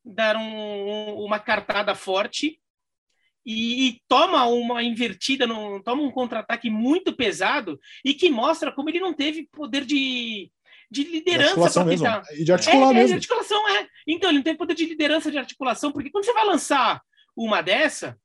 D: dar um, uma cartada forte e, e, toma uma invertida, no, toma um contra-ataque muito pesado e que mostra como ele não teve poder de, de liderança
A: para tentar. E de articular
D: é,
A: mesmo.
D: É, de articulação, é. Então, ele não tem poder de liderança de articulação, porque quando você vai lançar uma dessa,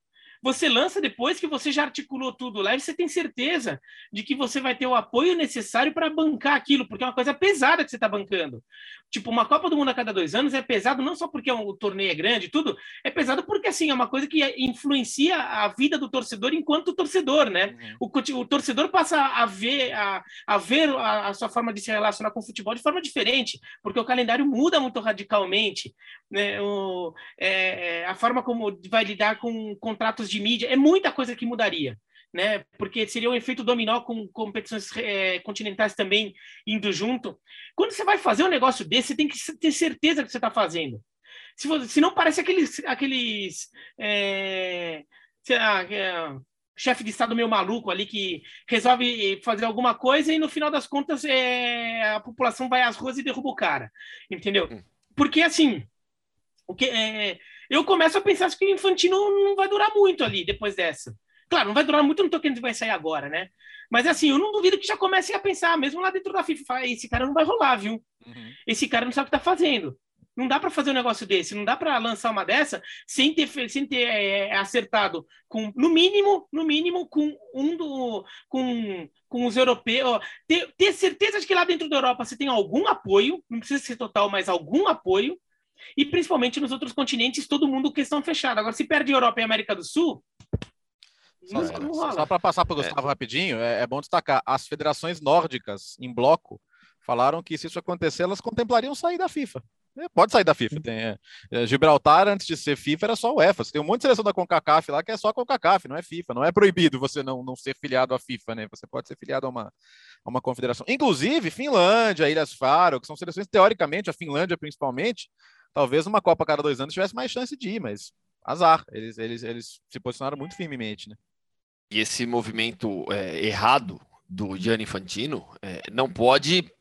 D: você lança depois que você já articulou tudo lá e você tem certeza de que você vai ter o apoio necessário para bancar aquilo, porque é uma coisa pesada que você está bancando. Tipo, uma Copa do Mundo a cada dois anos é pesado não só porque o torneio é grande, tudo, é pesado porque, assim, é uma coisa que influencia a vida do torcedor enquanto torcedor, né? Uhum. O, o, torcedor passa a ver, a, a ver a, a, sua forma de se relacionar com o futebol de forma diferente, porque o calendário muda muito radicalmente, né? O, é, é a forma como vai lidar com contratos de mídia, é muita coisa que mudaria. Né? Porque seria um efeito dominó com competições é, continentais também indo junto. Quando você vai fazer um negócio desse, você tem que ter certeza que você está fazendo. Se, você, se não parece aqueles, aqueles é, lá, é, chefe de estado meio maluco ali que resolve fazer alguma coisa e no final das contas é, a população vai às ruas e derruba o cara, entendeu? Hum. Porque assim, o que é, eu começo a pensar que o Infantino não vai durar muito ali depois dessa. Claro, não vai durar muito, não tô querendo que vai sair agora, né? Mas assim, eu não duvido que já comecem a pensar, mesmo lá dentro da FIFA, esse cara não vai rolar, viu? Uhum. Esse cara não sabe o que tá fazendo. Não dá para fazer um negócio desse, não dá para lançar uma dessa sem ter, sem ter é, acertado com, no mínimo, no mínimo, com um do, com, com os europeus. Ter, ter certeza de que lá dentro da Europa você tem algum apoio, não precisa ser total, mas algum apoio, e principalmente nos outros continentes, todo mundo questão fechada. Agora, se perde Europa e América do Sul.
B: Só, só para passar para o Gustavo é. rapidinho, é, é bom destacar: as federações nórdicas em bloco falaram que se isso acontecer, elas contemplariam sair da FIFA. É, pode sair da FIFA. Tem, é, é, Gibraltar, antes de ser FIFA, era só o UEFA. Você tem um monte de seleção da CONCACAF lá que é só a CONCACAF, não é FIFA. Não é proibido você não, não ser filiado à FIFA, né? Você pode ser filiado a uma, a uma confederação. Inclusive, Finlândia, Ilhas Faro, que são seleções, teoricamente, a Finlândia principalmente, talvez uma Copa a cada dois anos tivesse mais chance de ir, mas azar. Eles, eles, eles se posicionaram muito firmemente, né?
C: E esse movimento é, errado do Gianni Infantino é, não pode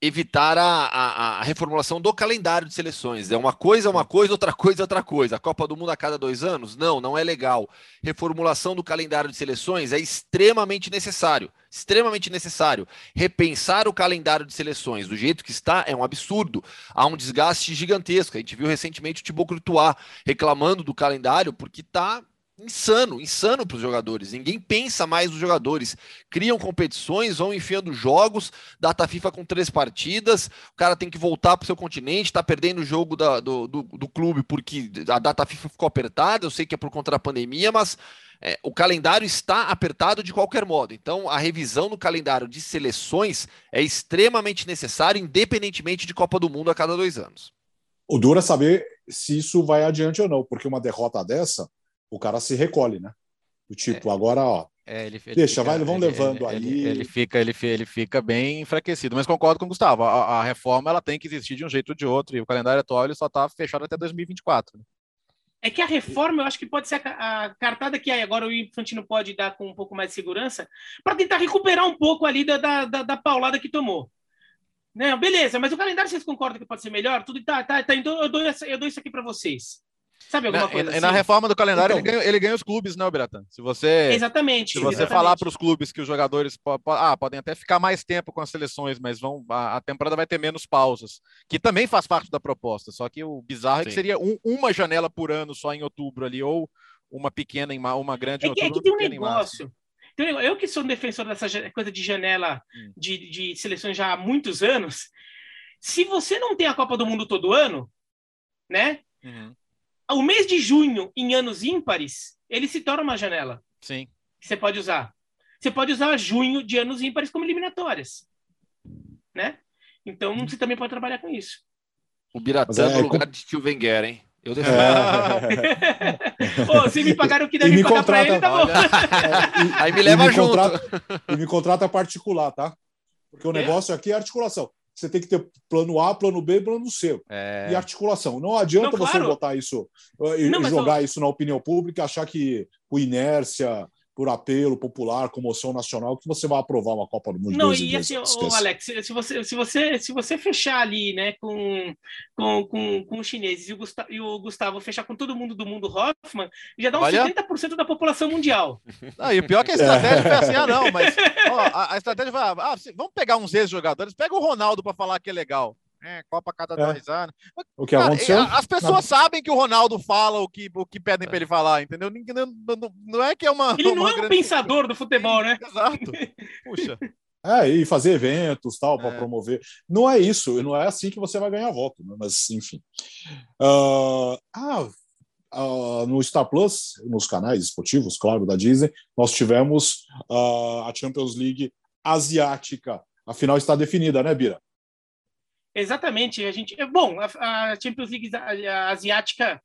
C: evitar a, a, a, reformulação do calendário de seleções. É uma coisa, uma coisa, outra coisa, outra coisa. A Copa do Mundo a cada dois anos? Não, não é legal. Reformulação do calendário de seleções é extremamente necessário. Extremamente necessário. Repensar o calendário de seleções do jeito que está é um absurdo. Há um desgaste gigantesco. A gente viu recentemente o Thibaut Courtois reclamando do calendário porque está insano, insano para os jogadores. Ninguém pensa mais nos jogadores. Criam competições, vão enfiando jogos, data FIFA com três partidas, o cara tem que voltar para o seu continente, está perdendo o jogo da, do, do, do, clube porque a data FIFA ficou apertada. Eu sei que é por conta da pandemia, mas é, o calendário está apertado de qualquer modo. Então, a revisão no calendário de seleções é extremamente necessária, independentemente de Copa do Mundo a cada dois anos.
A: O duro é saber se isso vai adiante ou não, porque uma derrota dessa o cara se recolhe, né? O tipo, é, agora, ó. É, ele, ele deixa, fica, vai, vão ele, levando
B: ele,
A: ali.
B: Ele, fica, ele, ele fica bem enfraquecido. Mas concordo com o Gustavo. A, a, reforma ela tem que existir de um jeito ou de outro. E o calendário atual ele só está fechado até 2024. Né?
D: É que a reforma, eu acho que pode ser a, a cartada que aí agora o Infantino pode dar com um pouco mais de segurança, para tentar recuperar um pouco ali da, da, da, da paulada que tomou. Né? Beleza, mas o calendário vocês concordam que pode ser melhor? Tudo tá, tá, tá então eu dou, essa, eu dou isso aqui para vocês. Sabe alguma
B: na,
D: coisa
B: e,
D: assim?
B: na reforma do calendário então, ele, ganha, ele, ganha, os clubes, né, Biratan? Se você
D: exatamente.
B: Se você
D: exatamente.
B: falar para os clubes que os jogadores po, po, ah, podem até ficar mais tempo com as seleções, mas vão a, a, temporada vai ter menos pausas, que também faz parte da proposta. Só que o bizarro Sim. é que seria um, uma janela por ano só em outubro ali ou uma pequena em uma grande
D: é
B: em outubro.
D: É que tem um negócio. Eu que sou um defensor dessa coisa de janela hum. de, de seleções já há muitos anos, se você não tem a Copa do Mundo todo ano, né? Uhum o mês de junho, em anos ímpares, ele se torna uma janela.
B: Sim.
D: Que você pode usar. Você pode usar junho de anos ímpares como eliminatórias. Né? Então você também pode trabalhar com isso.
C: O Biratã é, no lugar com... de Tio Wenger, hein?
D: Eu. É... se me pagaram o que deve pagar contrata... pra ele, tá bom.
C: É, e, Aí me leva
A: me
C: junto.
A: Contrata... e me contrata particular, tá? Porque o negócio aqui é articulação você tem que ter plano A, plano B, plano C. É... E articulação. Não adianta não, você botar isso e não, jogar eu... isso na opinião pública e achar que o inércia, por apelo popular, comoção nacional, que você vai aprovar uma Copa do Mundo.
D: Não, e assim, ô, Alex, se você, se, você, se você fechar ali, né, com, com, com, com os chineses e o, Gustavo, e o Gustavo fechar com todo mundo do mundo Hoffman, já dá uns Olha... 70% da população mundial.
B: Não, e o pior é que a estratégia foi assim, ah, não, mas ó, a, a, estratégia vai, ah, vamos pegar uns ex-jogadores, pega o Ronaldo para falar que é legal. É, Copa cada é. dois anos.
A: O que aconteceu?
B: As pessoas Nada. sabem que o Ronaldo fala o que, o que pedem é. para ele falar, entendeu? Não, não, não, é que é uma.
D: Ele
B: uma
D: não é um pensador do futebol, né?
B: Exato. Puxa.
A: É, e fazer eventos tal para é. promover. Não é isso, não é assim que você vai ganhar voto, né? mas enfim. Uh, ah, uh, no Star Plus, nos canais esportivos, claro, da Disney, nós tivemos uh, a Champions League asiática. A final está definida, né, Bira?
D: Exatamente. A gente, bom, a, a Champions League asiática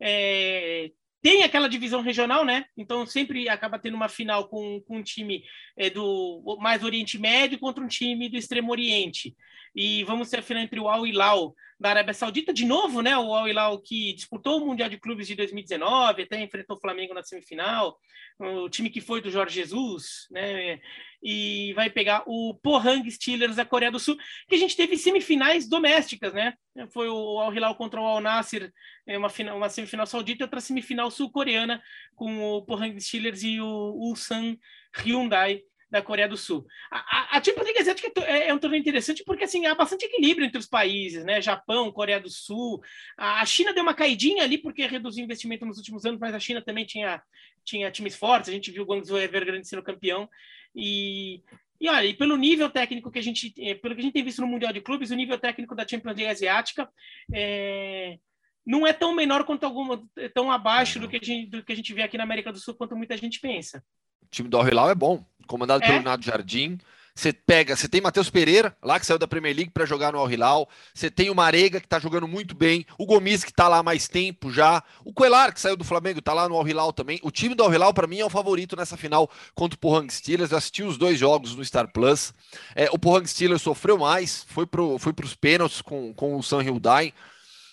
D: é, tem aquela divisão regional, né? Então sempre acaba tendo uma final com, com um time é, do mais Oriente Médio contra um time do Extremo Oriente. E vamos ter a final entre o Al Hilal da Arábia Saudita de novo, né? O Al Hilal que disputou o Mundial de Clubes de 2019, até enfrentou o Flamengo na semifinal, o time que foi do Jorge Jesus, né? E vai pegar o Pohang Steelers da Coreia do Sul, que a gente teve semifinais domésticas, né? Foi o Al Hilal contra o Al Nasser, é, uma, final, uma semifinal saudita e outra semifinal sul-coreana com o Pohang Steelers e o Ulsan Hyundai da Coreia do Sul. A, a, a Champions League Asiática é, é, um torneio interessante porque assim, há bastante equilíbrio entre os países, né? Japão, Coreia do Sul. A, a China deu uma caidinha ali porque reduziu o investimento nos últimos anos, mas a China também tinha, tinha times fortes. A gente viu o Guangzhou Evergrande sendo campeão. E, e olha, e pelo nível técnico que a gente, eh, pelo que a gente tem visto no Mundial de Clubes, o nível técnico da Champions League Asiática é, não é tão menor quanto alguma, é tão abaixo do que, a gente, do que a gente vê aqui na América do Sul quanto muita gente pensa.
C: O time do Al-Hilal é bom, comandado é. pelo Nado Jardim. Você pega, você tem Matheus Pereira, lá que saiu da Premier League para jogar no Al Hilal. Você tem o Marega, que está jogando muito bem. O Gomes, que está lá há mais tempo já. O Coelar, que saiu do Flamengo, está lá no Al Hilal também. O time do Al Hilal, para mim, é o favorito nessa final contra o Pohang Steelers. Eu assisti os dois jogos no Star Plus. É, o Pohang Steelers sofreu mais, foi para os pênaltis com, com o San Hyundai.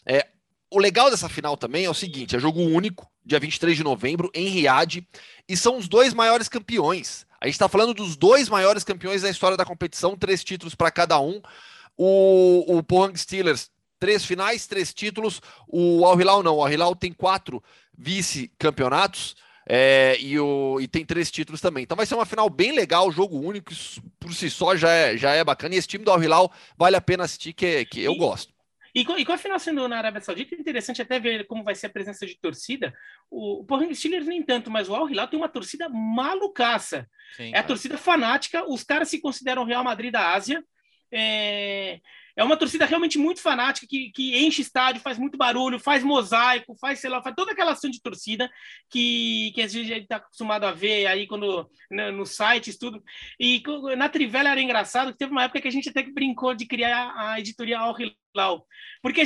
C: É, o legal dessa final também é o seguinte: é jogo único, dia 23 de novembro, em Riad, e são os dois maiores campeões. A gente está falando dos dois maiores campeões da história da competição, três títulos para cada um. O, o Pohang Steelers, três finais, três títulos. O Al Hilal não, o Al Hilal tem quatro vice-campeonatos. É, e, e tem três títulos também. Então vai ser uma final bem legal, jogo único, por si só já é, já é bacana. E esse time do Al Hilal vale a pena assistir, que, que eu gosto.
D: E com, e com a final sendo na Arábia Saudita, é interessante até ver como vai ser a presença de torcida. O, o Portland Steelers nem tanto, mas o Al Hilal tem uma torcida malucaça. Sim, é a torcida fanática, os caras se consideram Real Madrid da Ásia. É, é uma torcida realmente muito fanática, que, que enche estádio, faz muito barulho, faz mosaico, faz, sei lá, faz toda aquela ação de torcida que, que a gente está acostumado a ver aí quando no, no sites, tudo. E na Trivela era engraçado, que teve uma época que a gente até brincou de criar a editoria Al Hilal, porque a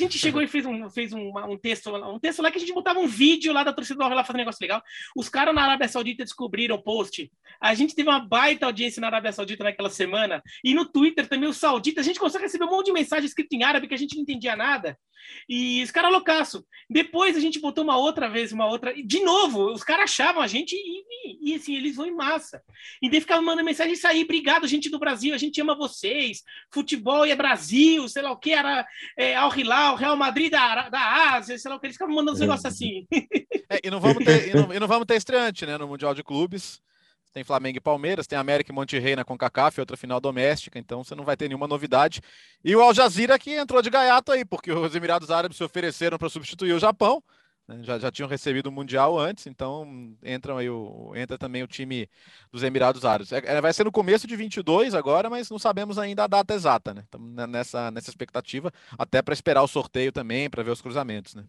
D: gente chegou e fez um, fez um, um, texto, um texto lá que a gente botava um vídeo lá da torcida do lá fazendo um negócio legal. Os caras na Arábia Saudita descobriram o post. A gente teve uma baita audiência na Arábia Saudita naquela semana. E no Twitter também, os sauditas. A gente conseguiu receber um monte de mensagem escrita em árabe que a gente não entendia nada. E os caras loucaço. Depois a gente botou uma outra vez, uma outra. E de novo, os caras achavam a gente e, e, e, assim, eles vão em massa. E daí ficavam mandando mensagem e sair. Obrigado, gente do Brasil. A gente ama vocês. Futebol é Brasil, sei lá o que. Era é, Al Hilal, Real Madrid da, da Ásia, sei lá o que. Eles ficavam mandando uns negócios assim.
B: É, e, não vamos ter, e, não, e não vamos ter estreante, né? No Mundial de Clubes tem Flamengo e Palmeiras, tem América e Monterrey na CONCACAF, outra final doméstica, então você não vai ter nenhuma novidade. E o Al Jazeera que entrou de gaiato aí, porque os Emirados Árabes se ofereceram para substituir o Japão? Já, já tinham recebido o Mundial antes, então entram aí o, entra também o time dos Emirados Árabes. É, é vai ser no começo de 22 agora, mas não sabemos ainda a data exata, né? Estamos nessa, nessa expectativa, até para esperar o sorteio também, para ver os cruzamentos, né?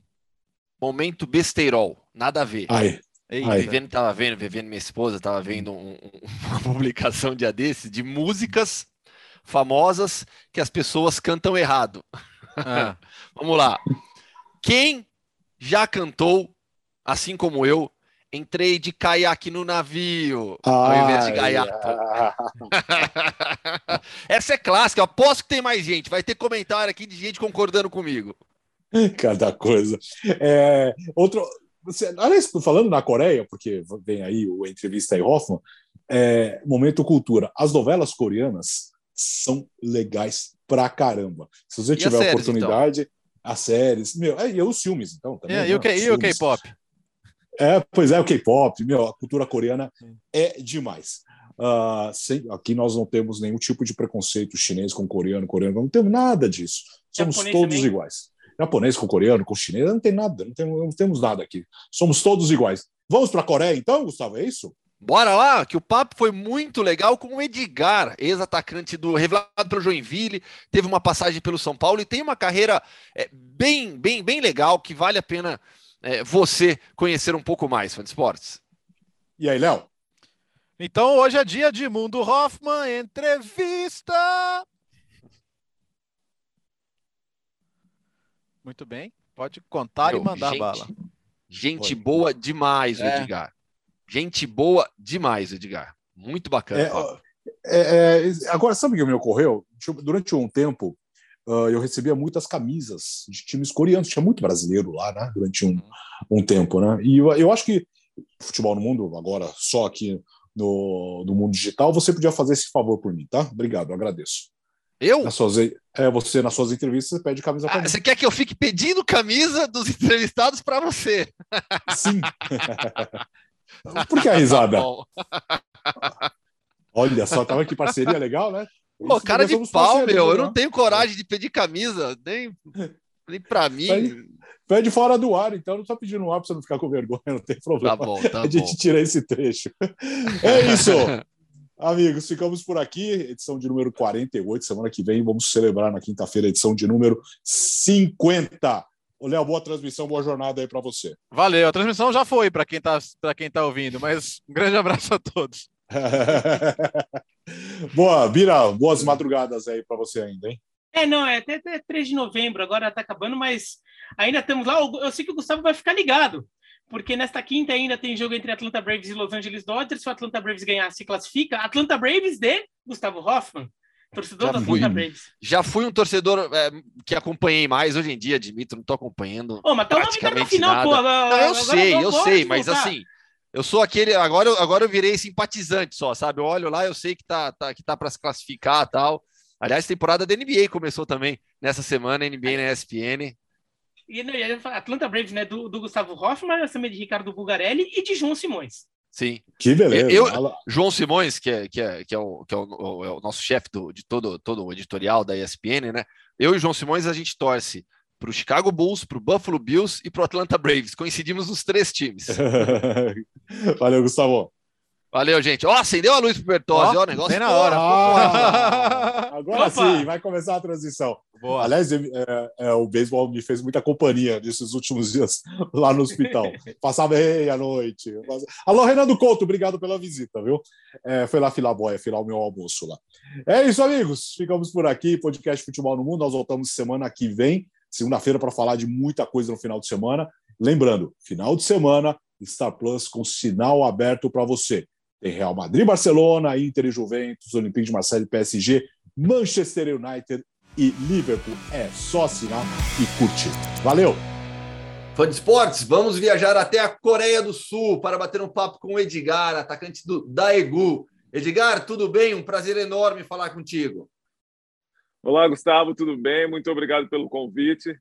C: Momento besteirol, nada a ver.
A: Ai.
C: Ei, a Viviane estava vendo, Viviane, minha esposa, estava vendo um, uma publicação dia desse de músicas famosas que as pessoas cantam errado. Ah. Vamos lá. Quem já cantou, assim como eu, entrei de caiaque no navio, ao invés de gaiato? Essa é clássica, aposto que tem mais gente. Vai ter comentário aqui de gente concordando comigo.
A: Cada coisa. É, outro, você, aliás, falando na Coreia, porque vem aí o entrevista aí Hoffman, é, momento cultura. As novelas coreanas são legais pra caramba. Se você e tiver séries, oportunidade, então? As séries, meu, é, e os filmes, então. Também,
B: é, e, o né? K-pop?
A: É, pois é, o K-pop, meu, a cultura coreana é demais. Uh, sem, aqui nós não temos nenhum tipo de preconceito chinês com coreano, coreano, não temos nada disso. Somos Japonês todos também. iguais. Japonês com coreano, com chinês, não tem nada, não temos, não temos nada aqui. Somos todos iguais. Vamos para a Coreia então, Gustavo? É isso?
C: Bora lá, que o papo foi muito legal com o Edgar, ex-atacante do revelado pelo Joinville, teve uma passagem pelo São Paulo e tem uma carreira é, bem, bem, bem legal que vale a pena é, você conhecer um pouco mais, fã de esportes.
A: E aí, Léo?
B: Então hoje é dia de Mundo Hoffman entrevista. Muito bem, pode contar Meu, e mandar
C: gente,
B: bala.
C: Gente Oi. boa demais, é. Edgar. Gente boa demais, Edgar. Muito bacana.
A: É, é, é, agora, sabe o que me ocorreu? Durante um tempo, uh, eu recebia muitas camisas de times coreanos. Tinha muito brasileiro lá, né? Durante um, um tempo, né? E eu, eu acho que futebol no mundo, agora só aqui no, no mundo digital, você podia fazer esse favor por mim, tá? Obrigado, eu agradeço.
C: Eu?
A: Nas suas, é, você, nas suas entrevistas, você pede camisa
C: ah, Você quer que eu fique pedindo camisa dos entrevistados para você?
A: Sim. Por que a risada? Olha só, tava que parceria legal, né?
C: Pô, cara de pau, meu. Eu não né? tenho coragem de pedir camisa, nem, nem pra mim.
A: Pede, pede, fora do ar, então não tô pedindo no ar pra você não ficar com vergonha, não tem problema.
C: Tá bom, tá
A: a gente tira esse trecho. É isso. Amigos, ficamos por aqui. Edição de número 48. Semana que vem vamos celebrar na quinta-feira, edição de número 50. Ô, Léo, boa transmissão, boa jornada aí para você.
B: Valeu, a transmissão já foi para quem está quem tá ouvindo, mas um grande abraço a todos.
A: boa, Bira, boas madrugadas aí para você ainda, hein?
D: É, não, é até, até 3 de novembro, agora está acabando, mas ainda estamos lá. Eu sei que o Gustavo vai ficar ligado, porque nesta quinta ainda tem jogo entre Atlanta Braves e Los Angeles Dodgers. Se o Atlanta Braves ganhar, se classifica. Atlanta Braves de Gustavo Hoffman. Torcedor já da fui, Braves.
C: Já fui um torcedor é, que acompanhei mais. Hoje em dia, admito, não estou acompanhando.
D: Oh, mas tá praticamente final, nada. Pô,
C: não, eu sei, eu sei, mas assim, eu sou aquele. Agora, eu, agora eu virei simpatizante só, sabe? Eu olho lá, eu sei que tá, tá que tá para se classificar tal. Aliás, temporada da NBA começou também nessa semana, NBA na ESPN.
D: E Atlanta Braves, né? Do, do Gustavo Hoffman, também de Ricardo Bulgarelli e de João Simões.
C: Sim.
A: Que beleza.
C: Eu, João Simões, que é, que é, que é, o, que é o, é o nosso chefe de todo, todo o editorial da ESPN, né? Eu e João Simões, a gente torce para o Chicago Bulls, para o Buffalo Bills e para o Atlanta Braves. Coincidimos nos três times.
A: Valeu, Gustavo.
C: Valeu, gente. Ó, oh, acendeu a luz pro Bertozzi, ó, o negócio.
B: Bem na hora.
A: Ah, agora Opa. sim, vai começar a transição. Boa. Aliás, é, é, o beisebol me fez muita companhia nesses últimos dias lá no hospital. Passava meia-noite. Alô, Renato Couto, obrigado pela visita, viu? É, foi lá filar boia, filar o meu almoço lá. É isso, amigos. Ficamos por aqui. Podcast Futebol no Mundo. Nós voltamos semana que vem, segunda-feira, para falar de muita coisa no final de semana. Lembrando, final de semana, Star Plus com sinal aberto para você. Tem Real Madrid, Barcelona, Inter e Juventus, Olympique de Marseille, PSG, Manchester United e Liverpool. É só assinar e curtir. Valeu!
C: Fã de esportes, vamos viajar até a Coreia do Sul para bater um papo com o Edgar, atacante do Daegu. Edgar, tudo bem? Um prazer enorme falar contigo.
E: Olá, Gustavo, tudo bem? Muito obrigado pelo convite.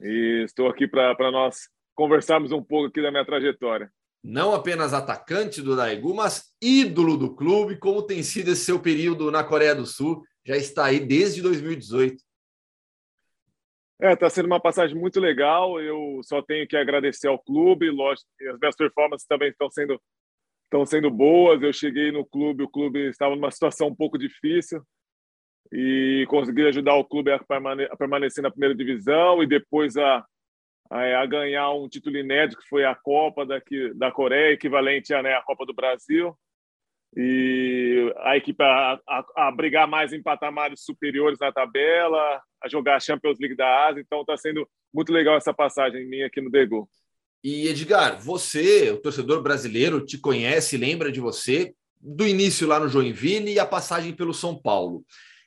E: E estou aqui para nós conversarmos um pouco aqui da minha trajetória
C: não apenas atacante do Daegu, mas ídolo do clube, como tem sido esse seu período na Coreia do Sul, já está aí desde 2018.
E: É, está sendo uma passagem muito legal. Eu só tenho que agradecer ao clube. Lógico, as minhas performances também estão sendo estão sendo boas. Eu cheguei no clube, o clube estava numa situação um pouco difícil e consegui ajudar o clube a, permanecer na primeira divisão e depois a a, ganhar um título inédito que foi a Copa daqui, da Coreia, equivalente à né, Copa do Brasil. E a equipe a, a, a, brigar mais em patamares superiores na tabela, a jogar a Champions League da Ásia. Então está sendo muito legal essa passagem minha aqui no Degu.
C: E Edgar, você, o torcedor brasileiro, te conhece, lembra de você do início lá no Joinville e a passagem pelo São Paulo.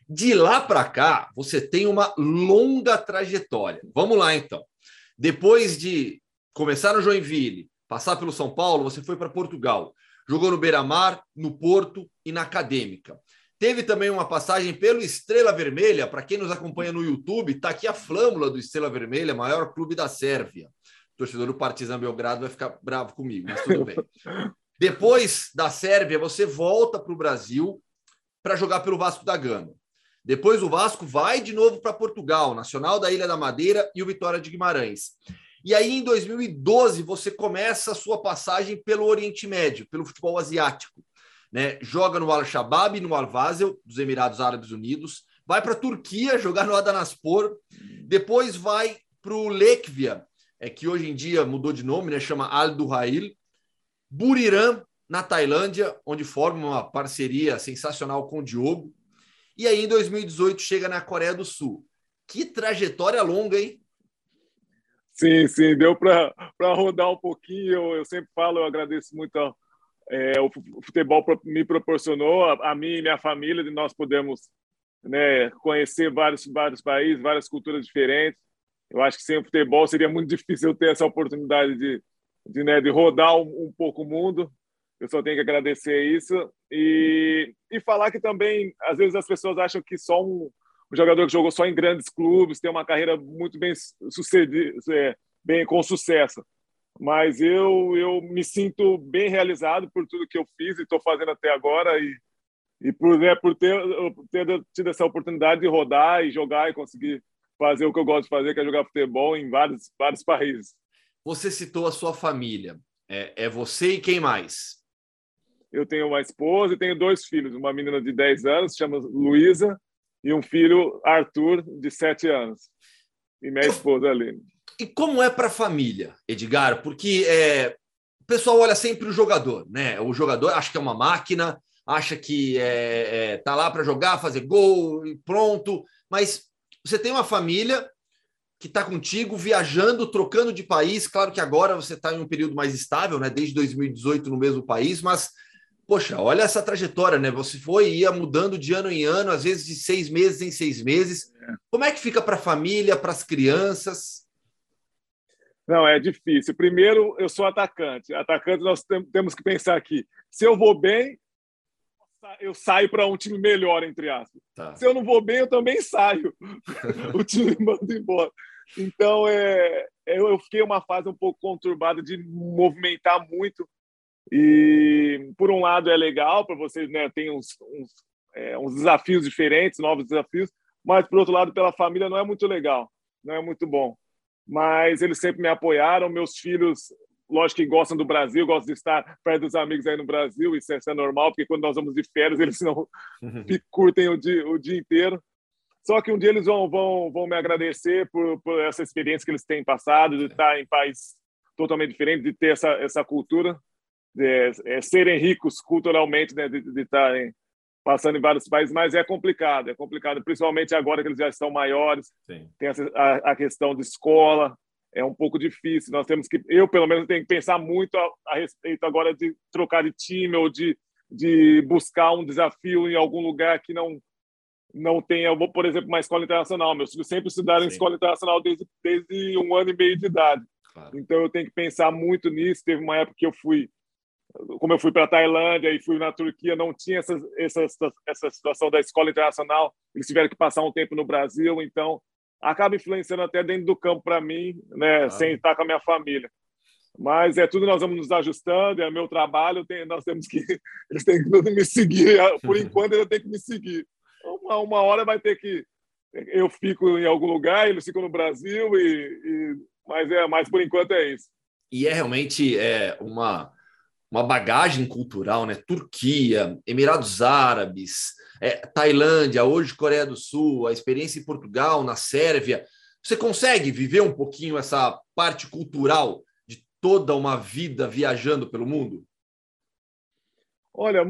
C: De lá para cá, você tem uma longa trajetória. Vamos lá então. Depois de começar no Joinville, passar pelo São Paulo, você foi para Portugal. Jogou no Beira-Mar, no Porto e na Acadêmica. Teve também uma passagem pelo Estrela Vermelha. Para quem nos acompanha no YouTube, está aqui a flâmula do Estrela Vermelha, maior clube da Sérvia. O torcedor do Partizan Belgrado vai ficar bravo comigo, mas tudo bem. Depois da Sérvia, você volta para o Brasil para jogar pelo Vasco da Gama. Depois o Vasco vai de novo para Portugal, Nacional da Ilha da Madeira e o Vitória de Guimarães. E aí, em 2012, você começa a sua passagem pelo Oriente Médio, pelo futebol asiático. Né? Joga no Al-Shabaab, no Al-Vazel, dos Emirados Árabes Unidos. Vai para a Turquia jogar no Adanaspor. Depois vai para o Lekvia, é, que hoje em dia mudou de nome, né? chama Al-Duhail. Buriram, na Tailândia, onde forma uma parceria sensacional com o Diogo. E aí, em 2018, chega na Coreia do Sul. Que trajetória longa, hein?
E: Sim, sim, deu para rodar um pouquinho. Eu, eu, sempre falo, eu agradeço muito é, o futebol me proporcionou, a, a mim e minha família, de nós podemos né, conhecer vários, vários países, várias culturas diferentes. Eu acho que sem o futebol seria muito difícil ter essa oportunidade de, de, né, de rodar um, um pouco o mundo. Eu só tenho que agradecer isso e, e falar que também, às vezes, as pessoas acham que só um, um jogador que jogou só em grandes clubes tem uma carreira muito bem sucedida, é, bem com sucesso. Mas eu eu me sinto bem realizado por tudo que eu fiz e estou fazendo até agora e e por né, por ter, ter tido essa oportunidade de rodar e jogar e conseguir fazer o que eu gosto de fazer, que é jogar futebol em vários vários países.
C: Você citou a sua família. É, é você e quem mais?
E: Eu tenho uma esposa e tenho dois filhos, uma menina de 10 anos, chama Luísa, e um filho, Arthur, de 7 anos. E minha esposa, Aline.
C: E como é para a família, Edgar? Porque é, o pessoal olha sempre o jogador, né? O jogador acha que é uma máquina, acha que é, é tá lá para jogar, fazer gol e pronto. Mas você tem uma família que está contigo, viajando, trocando de país. Claro que agora você está em um período mais estável, né? Desde 2018 no mesmo país, mas poxa, olha essa trajetória, né? Você foi e ia mudando de ano em ano, às vezes de seis meses em seis meses. É. Como é que fica para a família, para as crianças?
E: Não, é difícil. Primeiro, eu sou atacante. Atacante, nós temos que pensar aqui. Se eu vou bem, eu saio para um time melhor, entre aspas. Tá. Se eu não vou bem, eu também saio. o time manda embora. Então, é, eu fiquei uma fase um pouco conturbada de movimentar muito e, por um lado, é legal para vocês, né? Tem uns, uns, é, uns desafios diferentes, novos desafios, mas, por outro lado, pela família não é muito legal, não é muito bom. Mas eles sempre me apoiaram, meus filhos, lógico que gostam do Brasil, gostam de estar perto dos amigos aí no Brasil, isso é, isso é normal, porque quando nós vamos de férias, eles não uhum. curtem o dia, o dia inteiro. Só que um dia eles vão, vão, vão me agradecer por, por essa experiência que eles têm passado, de estar em país totalmente diferente, de ter essa, essa cultura é, é, serem ricos culturalmente, né, de, estarem passando em vários países, mas é complicado, é complicado, principalmente agora que eles já estão maiores. Sim. Tem a, a, questão de escola, é um pouco difícil. Nós temos que, eu pelo menos tenho que pensar muito a, a respeito agora de trocar de time ou de, de buscar um desafio em algum lugar que não não tenha, vou, por exemplo, uma escola internacional. Meus filhos sempre estudaram Sim. em escola internacional desde, desde um ano e meio de idade. Claro. Então eu tenho que pensar muito nisso. Teve uma época que eu fui como eu fui para a Tailândia e fui na Turquia, não tinha essa, essa, essa situação da escola internacional, eles tiveram que passar um tempo no Brasil, então acaba influenciando até dentro do campo para mim, né, ah. sem estar com a minha família. Mas é tudo nós vamos nos ajustando, é meu trabalho, tem, nós temos que eles têm que me seguir, por enquanto eles têm que me seguir. Uma, uma hora vai ter que eu fico em algum lugar, eles ficam no Brasil e, e mas é, mas por enquanto é isso.
C: E é realmente é uma uma bagagem cultural, né? Turquia, Emirados Árabes, é, Tailândia, hoje Coreia do Sul, a experiência em Portugal, na Sérvia. Você consegue viver um pouquinho essa parte cultural de toda uma vida viajando pelo mundo?
E: Olha,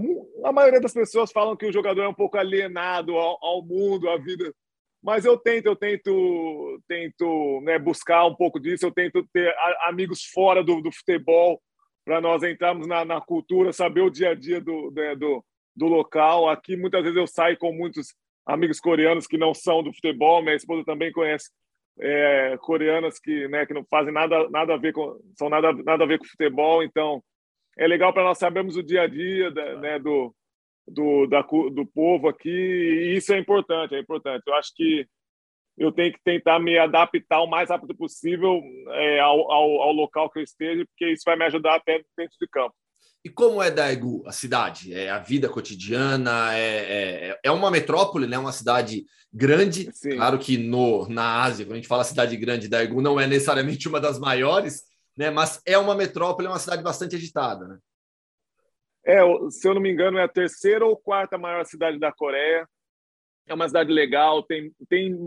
E: a maioria das pessoas falam que o jogador é um pouco alienado ao, ao mundo, à vida. Mas eu tento, eu tento, tento né, buscar um pouco disso. Eu tento ter amigos fora do, do futebol para nós entrarmos na, na, cultura, saber o dia a dia do, né, do, do local. Aqui, muitas vezes, eu saio com muitos amigos coreanos que não são do futebol. Minha esposa também conhece é, coreanas que, né, que não fazem nada, nada a ver com, são nada, nada a ver com futebol. Então, é legal para nós sabermos o dia a dia da, né, do, do, da, do povo aqui. E isso é importante, é importante. Eu acho que eu tenho que tentar me adaptar o mais rápido possível é, ao, ao, ao, local que eu esteja, porque isso vai me ajudar até dentro de campo.
C: E como é Daegu, a cidade? É a vida cotidiana? É, é, é uma metrópole, né? Uma cidade grande. Sim. Claro que no, na Ásia, quando a gente fala cidade grande, Daegu não é necessariamente uma das maiores, né? Mas é uma metrópole, é uma cidade bastante agitada, né?
E: É, se eu não me engano, é a terceira ou quarta maior cidade da Coreia. É uma cidade legal, tem, tem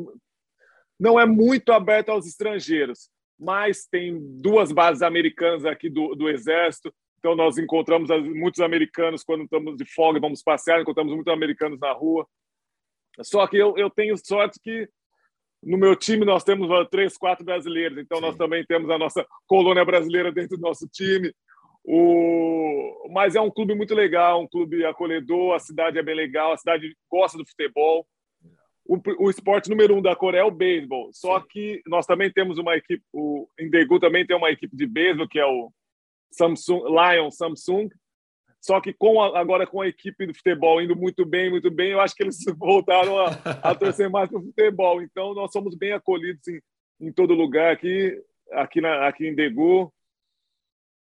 E: não é muito aberta aos estrangeiros, mas tem duas bases americanas aqui do, do Exército, então, nós encontramos muitos americanos quando estamos de folga, vamos passear, encontramos muitos americanos na rua. Só que eu, eu tenho sorte que no meu time nós temos três, quatro brasileiros, então Sim. nós também temos a nossa colônia brasileira dentro do nosso time. O... Mas é um clube muito legal, um clube acolhedor, a cidade é bem legal, a cidade gosta do futebol. O, o esporte número um da Coreia é o beisebol, só Sim. que nós também temos uma equipe, o Indegu também tem uma equipe de beisebol, que é o Samsung, Lion, Samsung. Só que com a, agora com a equipe do futebol indo muito bem, muito bem, eu acho que eles voltaram a, a torcer mais para o futebol. Então nós somos bem acolhidos em, em todo lugar aqui, aqui, na, aqui em Degu.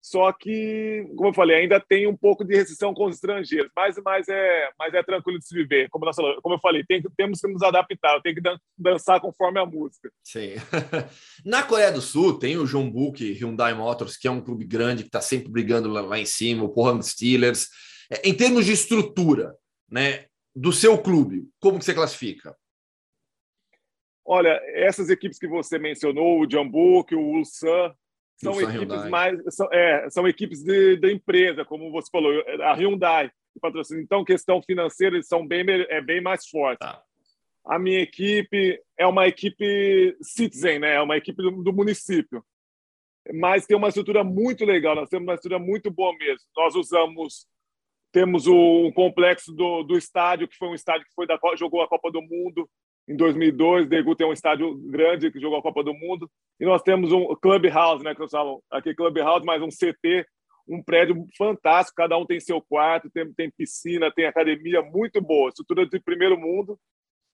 E: Só que, como eu falei, ainda tem um pouco de restrição com os estrangeiros, mas, mas, é, mas é tranquilo de se viver. Como, nós, como eu falei, tem, temos que nos adaptar, tem que dançar conforme a música.
C: Sim. Na Coreia do Sul, tem o Jeonbuk Hyundai Motors, que é um clube grande que está sempre brigando lá, lá, em cima, o Pohang Steelers. É, em termos de estrutura né, do seu clube, como que você classifica?
E: Olha, essas equipes que você mencionou, o Jeonbuk, o Ulsan, são equipes Hyundai. mais são, é, são equipes de, de empresa, como você falou, a Hyundai patrocina. Então, questão financeira, eles são bem é bem mais fortes. Tá. A minha equipe é uma equipe citizen, né? É uma equipe do, do, município, mas tem uma estrutura muito legal. Nós temos uma estrutura muito boa mesmo. Nós usamos temos o, o complexo do, do estádio que foi um estádio que foi da jogou a Copa do Mundo em 2002, Degu tem um estádio grande que jogou a Copa do Mundo. E nós temos um clubhouse, né, que eu falo aqui clubhouse, mais um CT, um prédio fantástico, cada um tem seu quarto, tem, tem piscina, tem academia muito boa, estrutura de primeiro mundo.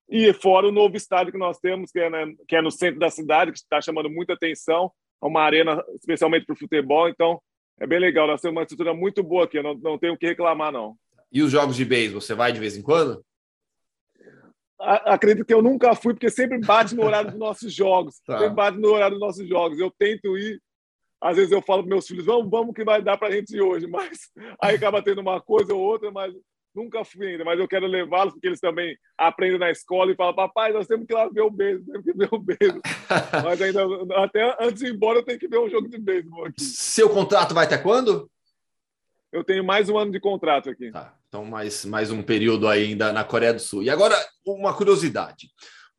E: E fora o novo estádio que nós temos, que é, né, que é no centro da cidade, que está chamando muita atenção, é uma arena especialmente para o futebol, então é bem legal. Nós temos uma estrutura muito boa aqui, não, não tenho o que reclamar, não.
C: E os jogos de beisebol, você vai de vez em quando?
E: Acredito que eu nunca fui, porque sempre bate no horário dos nossos jogos. Tá. Sempre bate no horário dos nossos jogos. Eu tento ir. Às vezes eu falo para meus filhos, vamos, vamos que vai dar para a gente ir hoje. Mas aí acaba tendo uma coisa ou outra, mas nunca fui ainda. Mas eu quero levá-los, porque eles também aprendem na escola e falam, papai, nós temos que ir lá ver o beijo, temos que ver o beijo. mas ainda, até antes de ir embora, eu tenho que ver um jogo de beisebol aqui.
C: Seu contrato vai até quando?
E: Eu tenho mais um ano de contrato aqui.
C: Tá. Então, mais, mais um período ainda na Coreia do Sul. E agora, uma curiosidade,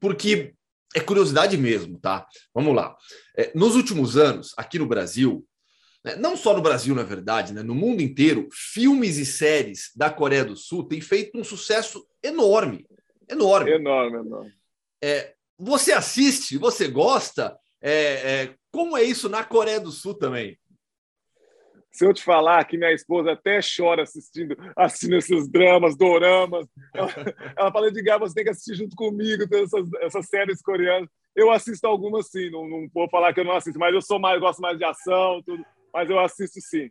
C: porque é curiosidade mesmo, tá? Vamos lá. É, nos últimos anos, aqui no Brasil, né, não só no Brasil, na verdade, né, no mundo inteiro, filmes e séries da Coreia do Sul têm feito um sucesso enorme. Enorme.
E: Enorme, enorme.
C: É, você assiste, você gosta? É, é, como é isso na Coreia do Sul também?
E: Se eu te falar que minha esposa até chora assistindo, assistindo esses dramas, doramas, ela, ela fala, Edgar, você tem que assistir junto comigo essas, essas séries coreanas. Eu assisto algumas sim, não, não vou falar que eu não assisto, mas eu sou mais, gosto mais de ação, tudo, mas eu assisto sim.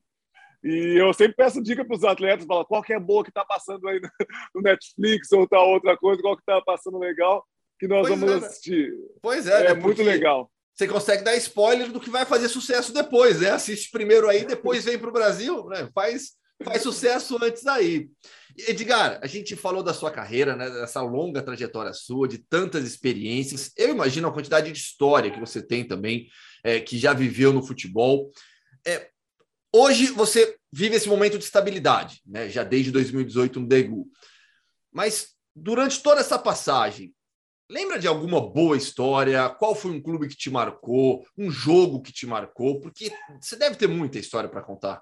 E: E eu sempre peço dica para os atletas, falo, qual que é boa que está passando aí no Netflix ou tal outra coisa, qual que está passando legal, que nós pois vamos é, assistir.
C: Pois é,
E: é né? muito legal
C: você consegue dar spoiler do que vai fazer sucesso depois, né? Assiste primeiro aí, depois vem para o Brasil, né? Faz, faz sucesso antes aí. Edgar, a gente falou da sua carreira, né? Dessa longa trajetória sua, de tantas experiências. Eu imagino a quantidade de história que você tem também, é, que já viveu no futebol. É, hoje você vive esse momento de estabilidade, né? Já desde 2018 no Degu. Mas durante toda essa passagem, Lembra de alguma boa história? Qual foi um clube que te marcou? Um jogo que te marcou? Porque você deve ter muita história para contar.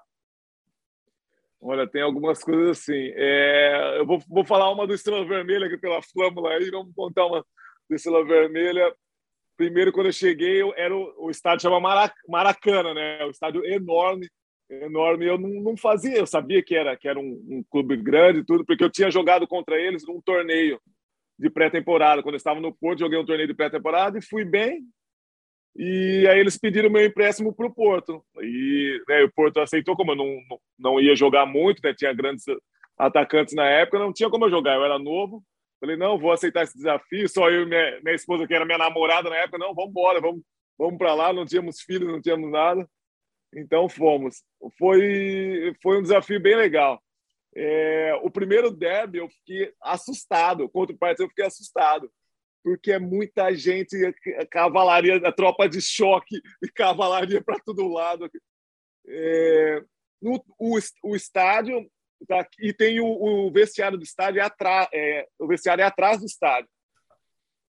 E: Olha, tem algumas coisas assim. É, eu vou, vou falar uma do Estrela Vermelha, que pela Flâmula aí, vamos contar uma do Estrela Vermelha. Primeiro, quando eu cheguei, eu, era o, o estádio chama Marac, Maracana, né? O estádio enorme, enorme. Eu não, não, fazia, eu sabia que era, que era um, um clube grande e tudo, porque eu tinha jogado contra eles num torneio de pré-temporada. Quando eu estava no Porto, joguei um torneio de pré-temporada e fui bem. E aí eles pediram meu empréstimo para o Porto. E né, o Porto aceitou, como eu não, não ia jogar muito, né, tinha grandes atacantes na época, não tinha como eu jogar, eu era novo. Falei, não, vou aceitar esse desafio. Só eu e minha, minha esposa, que era minha namorada na época, não, vamos embora, vamos, vamos para lá. Não tínhamos filhos, não tínhamos nada. Então fomos. Foi, foi um desafio bem legal. É, o primeiro derby eu fiquei assustado. Contra o Partizan eu fiquei assustado. Porque é muita gente, cavalaria, a tropa de choque e cavalaria para todo lado. É, no, o, o estádio tá, e tem o, o, vestiário do estádio é atrás, é, o vestiário é atrás do estádio.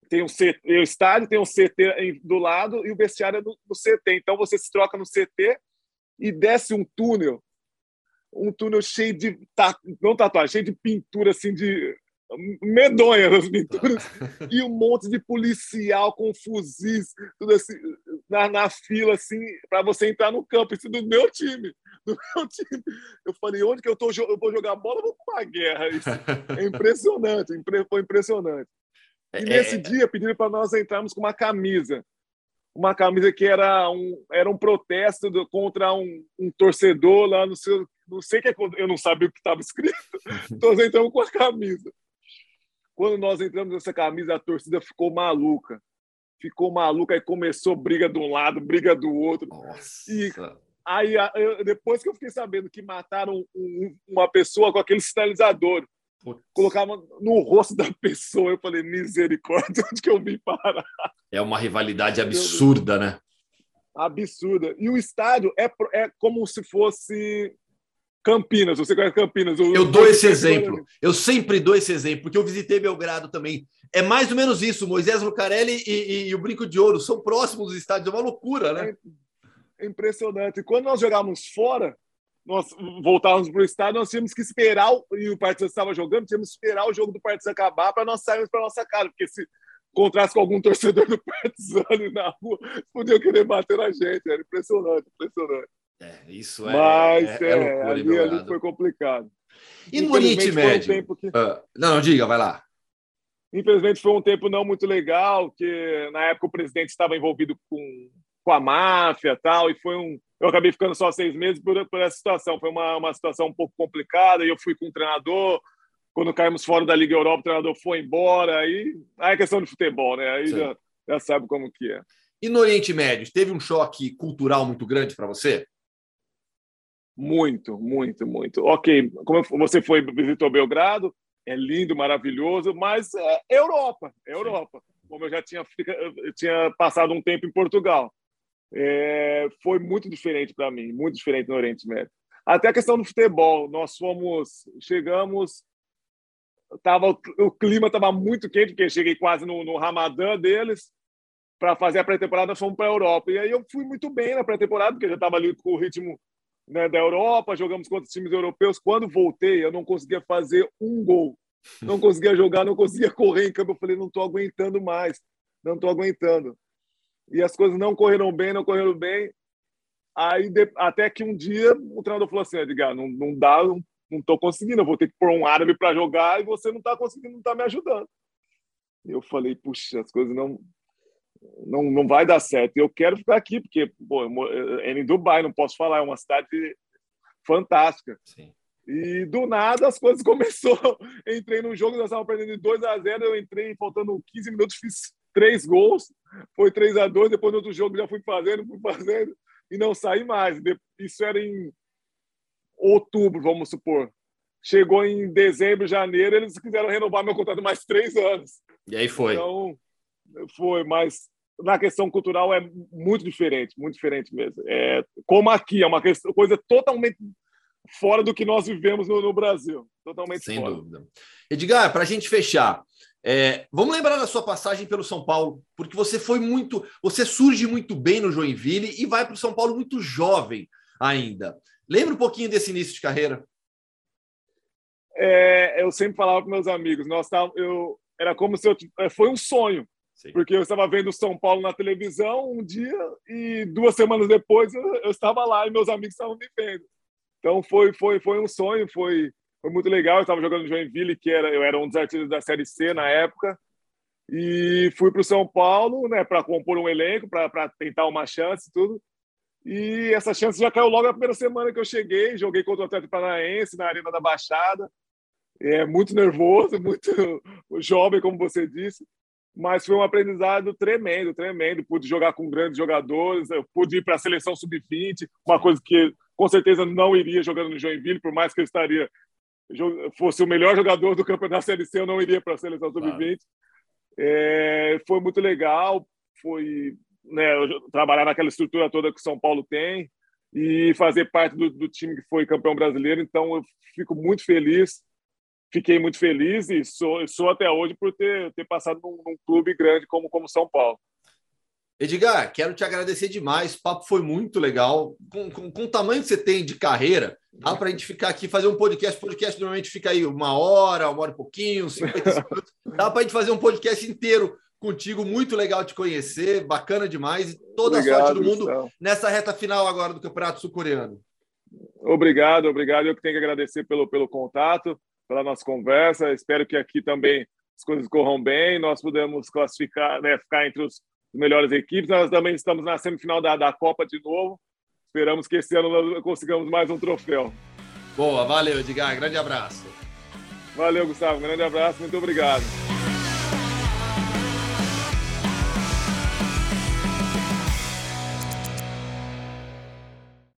E: Tem um CT, o estádio tem um CT do lado e o vestiário é no CT. Então você se troca no CT e desce um túnel, um túnel cheio de não tatuagem, cheio de pintura assim de medonha as pinturas. E um monte de policial com fuzis tudo assim na, na fila assim para você entrar no campo isso do meu time do meu time. Eu falei onde que eu tô eu vou jogar bola? Vou para guerra. Isso é impressionante foi impressionante. E é, nesse é... dia pediram para nós entrarmos com uma camisa. Uma camisa que era um, era um protesto do, contra um, um, torcedor lá no seu. Não sei que eu não sabia o que estava escrito. Então nós entramos com a camisa. Quando nós entramos nessa camisa, a torcida ficou maluca. Ficou maluca e começou briga de um lado, briga do outro. Nossa. E aí, depois que eu fiquei sabendo que mataram uma pessoa com aquele sinalizador, Putz. colocava no rosto da pessoa. Eu falei, misericórdia, onde que eu vim parar?
C: É uma rivalidade absurda, né?
E: Absurda. E o estádio é, é como se fosse Campinas. Você conhece Campinas?
C: eu dou esse exemplo. Eu sempre dou esse exemplo, porque eu visitei Belgrado também. É mais ou menos isso. Moisés Lucarelli e, e, e o Brinco de Ouro são próximos dos estádios. É uma loucura, né?
E: É impressionante. E quando nós jogávamos fora, nós voltávamos para o estádio, nós tínhamos que esperar, e o Partizan estava jogando, tínhamos que esperar o jogo do Partizan acabar para nós sairmos para nossa casa, porque se encontrasse com algum torcedor do Partizan na rua, podiam querer bater na gente, era impressionante, impressionante.
C: É, isso é.
E: Mas é, é, é ali, ali, foi complicado.
C: E no Oriente Médio? Um que... uh, não, não, diga, vai lá.
E: Infelizmente foi um tempo não muito legal, que na época o presidente estava envolvido com, com a máfia tal, e foi um, eu acabei ficando só seis meses por, por essa situação. Foi uma, uma situação um pouco complicada e eu fui com o treinador. Quando caímos fora da Liga Europa, o treinador foi embora. Aí, aí é questão de futebol, né? Aí já, já sabe como que é.
C: E no Oriente Médio, teve um choque cultural muito grande para você?
E: Muito, muito, muito. Ok, como você foi visitou Belgrado, é lindo, maravilhoso, mas é Europa, é Europa. Como eu já tinha, eu tinha passado um tempo em Portugal é, foi muito diferente para mim, muito diferente no Oriente Médio. Até a questão do futebol, nós fomos, chegamos, tava, o clima estava muito quente, porque cheguei quase no, no Ramadã deles, para fazer a pré-temporada, fomos para a Europa. E aí eu fui muito bem na pré-temporada, porque já estava ali com o ritmo né, da Europa, jogamos contra times europeus. Quando voltei, eu não conseguia fazer um gol. Não conseguia jogar, não conseguia correr em campo. Eu falei, não estou aguentando mais, não estou aguentando e as coisas não correram bem, não correram bem. Aí, até que um dia o treinador falou assim: Edgar, não, não dá, não, não tô conseguindo, eu vou ter que pôr um árabe para jogar e você não está conseguindo, não está me ajudando. Eu falei: puxa, as coisas não, não, não vai dar certo. Eu quero ficar aqui, porque pô, é em Dubai, não posso falar, é uma cidade fantástica. Sim. E do nada as coisas começou. Entrei no jogo, nós estávamos perdendo de 2 a 0 eu entrei faltando 15 minutos, fiz três gols, foi 3 a 2 depois no outro jogo já fui fazendo, fui fazendo e não saí mais. Isso era em outubro, vamos supor. Chegou em dezembro, janeiro, eles quiseram renovar meu contrato mais três anos.
C: E aí foi.
E: Então, foi, mas na questão cultural é muito diferente, muito diferente mesmo. É, como aqui, é uma questão, coisa totalmente fora do que nós vivemos no, no Brasil. Totalmente
C: Sem
E: fora.
C: dúvida. Edgar, para a gente fechar, é, vamos lembrar da sua passagem pelo São Paulo, porque você foi muito, você surge muito bem no Joinville e vai para o São Paulo muito jovem ainda. Lembra um pouquinho desse início de carreira?
E: É, eu sempre falava para meus amigos, nós tava, eu era como se eu é, foi um sonho, Sim. porque eu estava vendo São Paulo na televisão um dia e duas semanas depois eu, eu estava lá e meus amigos estavam me vendo. Então foi foi foi um sonho, foi foi muito legal. Eu estava jogando no Joinville, que era, eu era um dos artistas da Série C na época. E fui para o São Paulo, né, para compor um elenco, para tentar uma chance e tudo. E essa chance já caiu logo na primeira semana que eu cheguei. Joguei contra o Atlético Paranaense na Arena da Baixada. É muito nervoso, muito jovem, como você disse. Mas foi um aprendizado tremendo, tremendo. Pude jogar com grandes jogadores, eu pude ir para a seleção sub-20, uma coisa que com certeza não iria jogando no Joinville, por mais que eu estaria fosse o melhor jogador do campeonato Série C, eu não iria para a seleção sub-20. Claro. É, foi muito legal, foi né, trabalhar naquela estrutura toda que São Paulo tem e fazer parte do, do, time que foi campeão brasileiro. Então, eu fico muito feliz, fiquei muito feliz e sou, sou até hoje por ter, ter passado num, num clube grande como, como São Paulo.
C: Edgar, quero te agradecer demais. O papo foi muito legal. Com, com, com o tamanho que você tem de carreira, dá para a gente ficar aqui fazer um podcast. O podcast normalmente fica aí uma hora, uma hora e pouquinho, 50 minutos. Dá para a gente fazer um podcast inteiro contigo. Muito legal te conhecer, bacana demais. E toda obrigado, a sorte do mundo nessa reta final agora do Campeonato Sul-Coreano.
E: Obrigado, obrigado. Eu que tenho que agradecer pelo, pelo contato, pela nossa conversa. Espero que aqui também as coisas corram bem, nós podemos classificar, né, ficar entre os melhores equipes. Nós também estamos na semifinal da, da Copa de novo. Esperamos que esse ano consigamos mais um troféu.
C: Boa, valeu, Edgar. Grande abraço.
E: Valeu, Gustavo. Grande abraço. Muito obrigado.